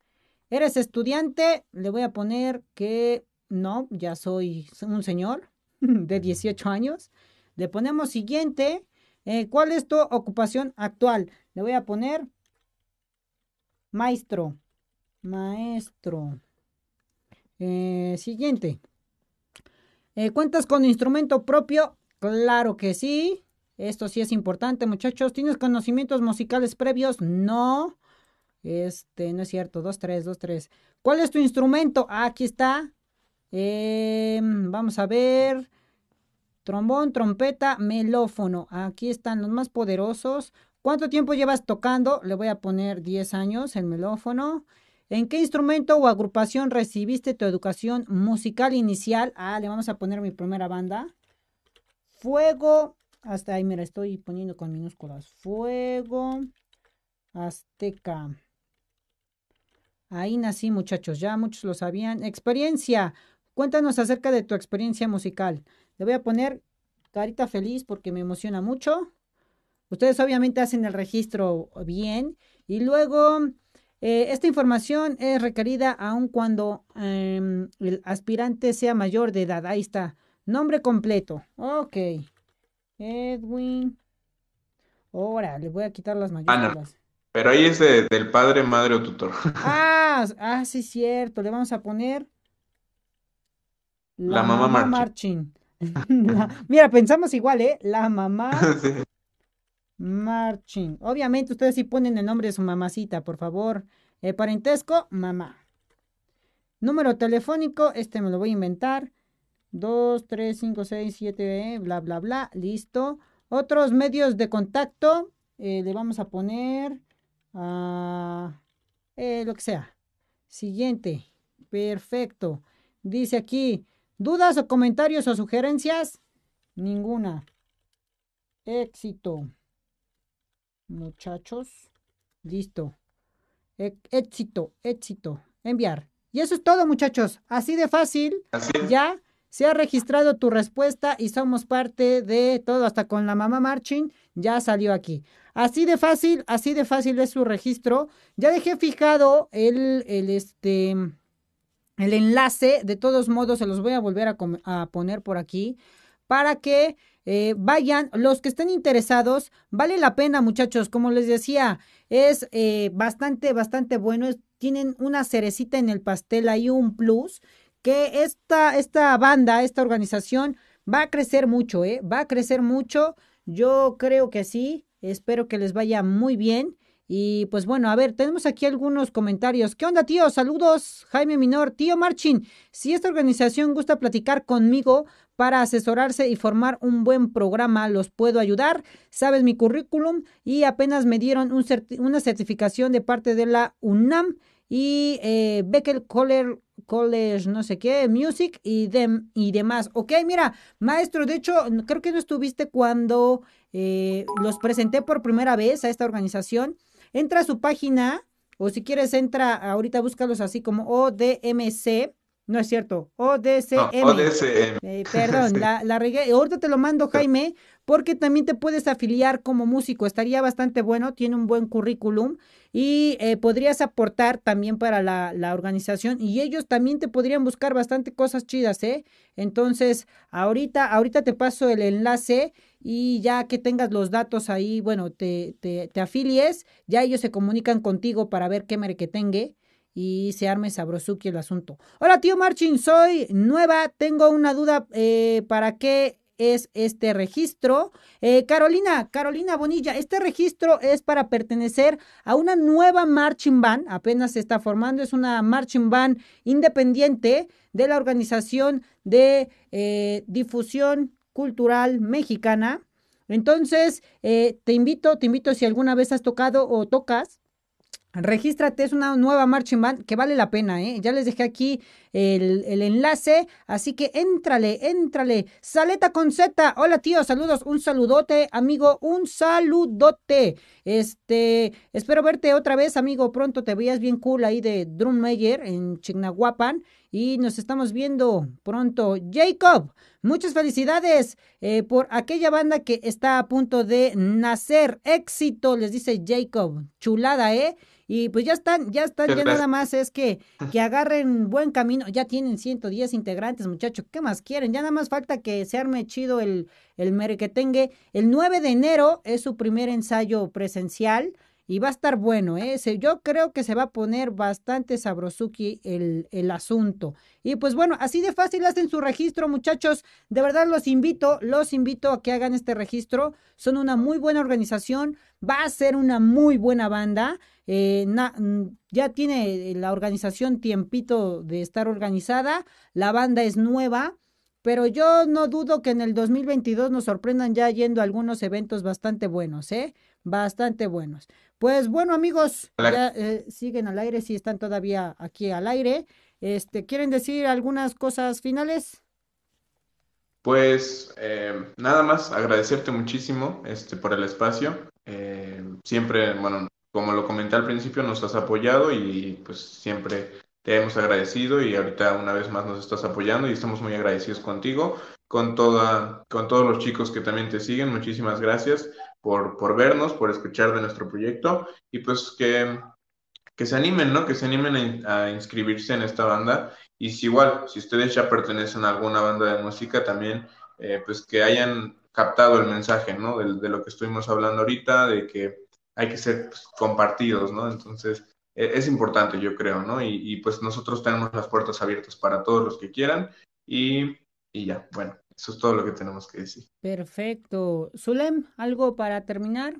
¿Eres estudiante? Le voy a poner que no, ya soy un señor de 18 años. Le ponemos siguiente. Eh, ¿Cuál es tu ocupación actual? Le voy a poner maestro. Maestro. Eh, siguiente. Eh, ¿Cuentas con instrumento propio? Claro que sí. Esto sí es importante, muchachos. ¿Tienes conocimientos musicales previos? No. Este, no es cierto. Dos, tres, dos, tres. ¿Cuál es tu instrumento? aquí está. Em, vamos a ver. Trombón, trompeta, melófono. Aquí están los más poderosos. ¿Cuánto tiempo llevas tocando? Le voy a poner 10 años el melófono. ¿En qué instrumento o agrupación recibiste tu educación musical inicial? Ah, le vamos a poner mi primera banda. Fuego. Hasta ahí, mira, estoy poniendo con minúsculas. Fuego Azteca. Ahí nací, muchachos. Ya muchos lo sabían. Experiencia. Cuéntanos acerca de tu experiencia musical. Le voy a poner carita feliz porque me emociona mucho. Ustedes obviamente hacen el registro bien. Y luego, Eh, esta información es requerida aun cuando em, el aspirante sea mayor de edad. Ahí está. Nombre completo. Ok. Edwin. Ahora, le voy a quitar las mayúsculas. Pero ahí es del padre, madre o tutor. Ah, ah, sí, cierto. Le vamos a poner la, mamá, Marching. mira, pensamos igual, ¿eh? La mamá Marching. Obviamente ustedes sí ponen el nombre de su mamacita, por favor. El parentesco, mamá. Número telefónico, este me lo voy a inventar. 2, 3, 5, 6, 7, bla, bla, bla. Listo. Otros medios de contacto, eh, le vamos a poner a eh, lo que sea. Siguiente. Perfecto. Dice aquí, ¿dudas o comentarios o sugerencias? Ninguna. Éxito. Muchachos. Listo. éxito, éxito. Enviar. Y eso es todo, muchachos. Así de fácil. Ya se ha registrado tu respuesta y somos parte de todo, hasta con la mamá Marching, ya salió aquí. Así de fácil, así de fácil es su registro. Ya dejé fijado el, el, este, el enlace, de todos modos se los voy a volver a, poner por aquí para que eh, vayan, los que estén interesados, vale la pena muchachos, como les decía, es eh, bastante, bastante bueno, tienen una cerecita en el pastel, hay un plus que esta, esta banda, esta organización va a crecer mucho, ¿eh? Va a crecer mucho. Yo creo que sí. Espero que les vaya muy bien. Y pues bueno, a ver, tenemos aquí algunos comentarios. ¿Qué onda, tío? Saludos, Jaime Minor. Tío Marchin, si esta organización gusta platicar conmigo para asesorarse y formar un buen programa, los puedo ayudar. Sabes mi currículum y apenas me dieron una certificación de parte de la UNAM y eh, Beckel College, no sé qué, Music y, y demás. Ok, mira, maestro, de hecho, creo que no estuviste cuando eh, los presenté por primera vez a esta organización. Entra a su página, o si quieres, entra, ahorita búscalos así como ODMC. No es cierto, ODCM. ODCM. Eh, perdón, la, la regué. Ahorita te lo mando, Jaime, porque también te puedes afiliar como músico. Estaría bastante bueno, tiene un buen currículum y eh, podrías aportar también para la, la, organización y ellos también te podrían buscar bastante cosas chidas, ¿eh? Entonces, ahorita, ahorita te paso el enlace y ya que tengas los datos ahí, bueno, te, te, te afilies, ya ellos se comunican contigo para ver qué merequetengue y se arme sabrosuki el asunto. Hola, tío Marchin, soy nueva, tengo una duda eh, para qué es este registro. Eh, Carolina, Carolina Bonilla, este registro es para pertenecer a una nueva marching band, apenas se está formando, es una marching band independiente de la Organización de eh, Difusión Cultural Mexicana. Entonces, te invito, te invito si alguna vez has tocado o tocas Regístrate, es una nueva marching band que vale la pena, ¿eh? Ya les dejé aquí el, el, enlace, así que éntrale, éntrale. Saleta con Z, hola tío, saludos, un saludote, amigo, un saludote. Este, espero verte otra vez, amigo, pronto te veías bien cool ahí de Drum Mayer en Chignahuapan y nos estamos viendo pronto. Jacob, muchas felicidades eh, por aquella banda que está a punto de nacer. Éxito, les dice Jacob. Chulada, ¿eh? Y pues ya están, ya están, ya nada más es que, que agarren buen camino. Ya tienen 110 integrantes, muchachos. ¿Qué más quieren? Ya nada más falta que se arme chido el, el merequetengue. El 9 de enero es su primer ensayo presencial y va a estar bueno, ¿eh? yo creo que se va a poner bastante sabrosuki el, el asunto. Y pues bueno, así de fácil hacen su registro, muchachos. De verdad los invito, los invito a que hagan este registro. Son una muy buena organización, va a ser una muy buena banda. Eh, ya tiene la organización tiempito de estar organizada, la banda es nueva. Pero yo no dudo que en el 2022 nos sorprendan ya yendo a algunos eventos bastante buenos, ¿eh? Bastante buenos. Pues bueno, amigos, ya eh, siguen al aire, si están todavía aquí al aire. Este, ¿quieren decir algunas cosas finales? Pues eh, nada más agradecerte muchísimo este, por el espacio. Eh, siempre, bueno, como lo comenté al principio, nos has apoyado y pues siempre te hemos agradecido y ahorita una vez más nos estás apoyando y estamos muy agradecidos contigo, con toda, con todos los chicos que también te siguen. Muchísimas gracias por, por vernos, por escuchar de nuestro proyecto y pues que, que se animen, ¿no? Que se animen a, inscribirse en esta banda. Y si igual, si ustedes ya pertenecen a alguna banda de música, también, eh, pues que hayan captado el mensaje, ¿no? De, lo que estuvimos hablando ahorita, de que hay que ser pues, compartidos, ¿no? Entonces, e, es importante, yo creo, ¿no? Y, pues nosotros tenemos las puertas abiertas para todos los que quieran y, y ya, bueno, eso es todo lo que tenemos que decir. Perfecto. Zulem, ¿algo para terminar?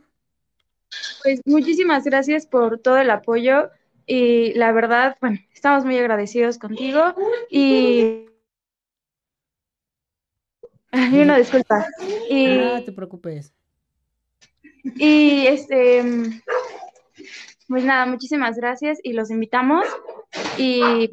Pues muchísimas gracias por todo el apoyo y la verdad, bueno, estamos muy agradecidos contigo y... Ay, una disculpa. Y... No te preocupes. Y este, pues nada, muchísimas gracias y los invitamos y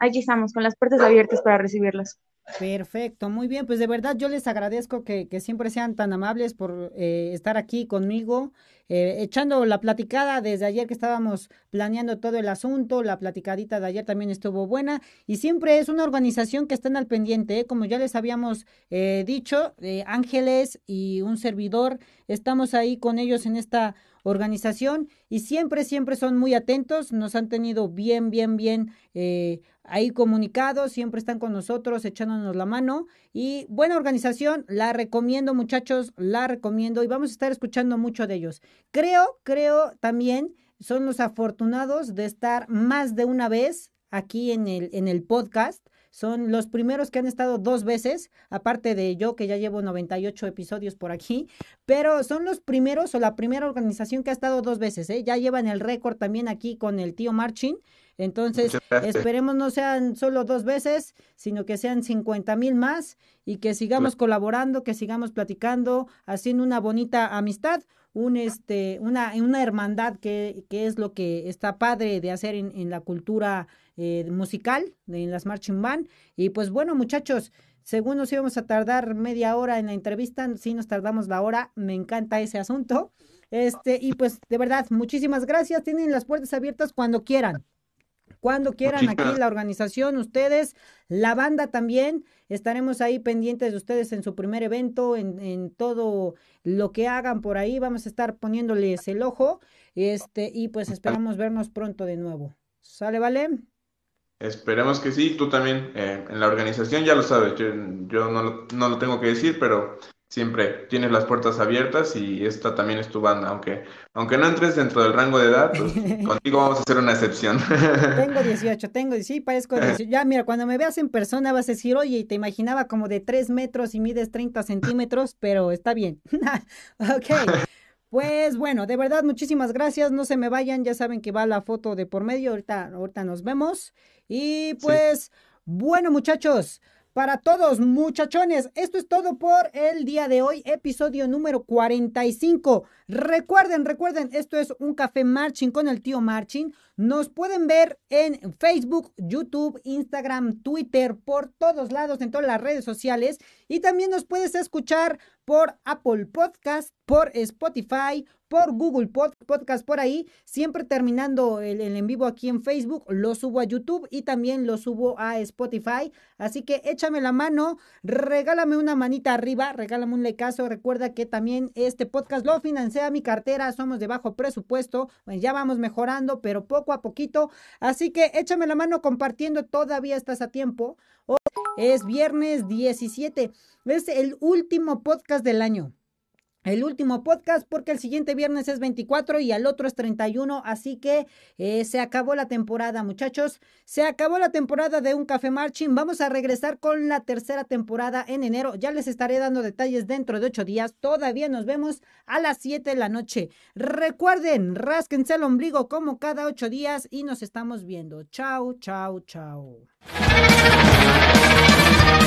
aquí estamos con las puertas abiertas para recibirlos. Perfecto, muy bien, pues de verdad yo les agradezco que, siempre sean tan amables por eh, estar aquí conmigo, eh, echando la platicada desde ayer que estábamos planeando todo el asunto, la platicadita de ayer también estuvo buena y siempre es una organización que están al pendiente, ¿eh? como ya les habíamos dicho, Ángeles y un servidor, estamos ahí con ellos en esta organización y siempre, siempre son muy atentos, nos han tenido bien, bien, bien eh, ahí comunicados, siempre están con nosotros echándonos la mano y buena organización, la recomiendo muchachos, la recomiendo y vamos a estar escuchando mucho de ellos. Creo, creo también son los afortunados de estar más de una vez aquí en el, en el podcast son los primeros que han estado dos veces, aparte de yo que ya llevo 98 episodios por aquí, pero son los primeros o la primera organización que ha estado dos veces, ¿eh? Ya llevan el récord también aquí con el tío Marching. Entonces, esperemos no sean solo dos veces, sino que sean 50 mil más y que sigamos colaborando, que sigamos platicando, haciendo una bonita amistad, un este, una, una hermandad que, que es lo que está padre de hacer en, en la cultura eh, musical en las Marching Band. Y pues bueno, muchachos, según nos íbamos a tardar media hora en la entrevista, sí nos tardamos la hora, me encanta ese asunto. Este, y pues de verdad, muchísimas gracias, tienen las puertas abiertas cuando quieran. Cuando quieran aquí la organización, ustedes, la banda también, estaremos ahí pendientes de ustedes en su primer evento, en, en todo lo que hagan por ahí, vamos a estar poniéndoles el ojo, este, y pues esperamos vernos pronto de nuevo. ¿Sale, vale? Esperemos que sí, tú también eh, en la organización ya lo sabes, yo, no, lo, no, lo, tengo que decir, pero siempre tienes las puertas abiertas y esta también es tu banda, aunque, aunque no entres dentro del rango de edad, pues contigo vamos a hacer una excepción. Tengo 18, tengo, sí, parezco 18. Ya, mira, cuando me veas en persona vas a decir, oye, te imaginaba como de 3 metros y mides 30 centímetros, pero está bien. ok. Pues bueno, de verdad, muchísimas gracias. No se me vayan, ya saben que va la foto de por medio. Ahorita, ahorita nos vemos. Y pues, bueno, muchachos, para todos, muchachones, esto es todo por el día de hoy, episodio número 45. Recuerden, recuerden, esto es un café marching con el tío Marching. Nos pueden ver en Facebook, YouTube, Instagram, Twitter, por todos lados, en todas las redes sociales. Y también nos puedes escuchar por Apple Podcast, por Spotify, por Google Podcast por ahí, siempre terminando el, en vivo aquí en Facebook, lo subo a YouTube y también lo subo a Spotify. Así que échame la mano, regálame una manita arriba, regálame un lecazo. Recuerda que también este podcast lo financia mi cartera, somos de bajo presupuesto, ya vamos mejorando, pero poco a poquito. Así que échame la mano compartiendo, todavía estás a tiempo. Hoy es viernes 17, es el último podcast del año. El último podcast porque el siguiente viernes es 24 y al otro es 31, así que eh, se acabó la temporada muchachos, se acabó la temporada de Un Café Marching, vamos a regresar con la tercera temporada en enero, ya les estaré dando detalles dentro de ocho días, todavía nos vemos a las 7 de la noche, recuerden, rásquense el ombligo como cada ocho días y nos estamos viendo, chao, chao, chao.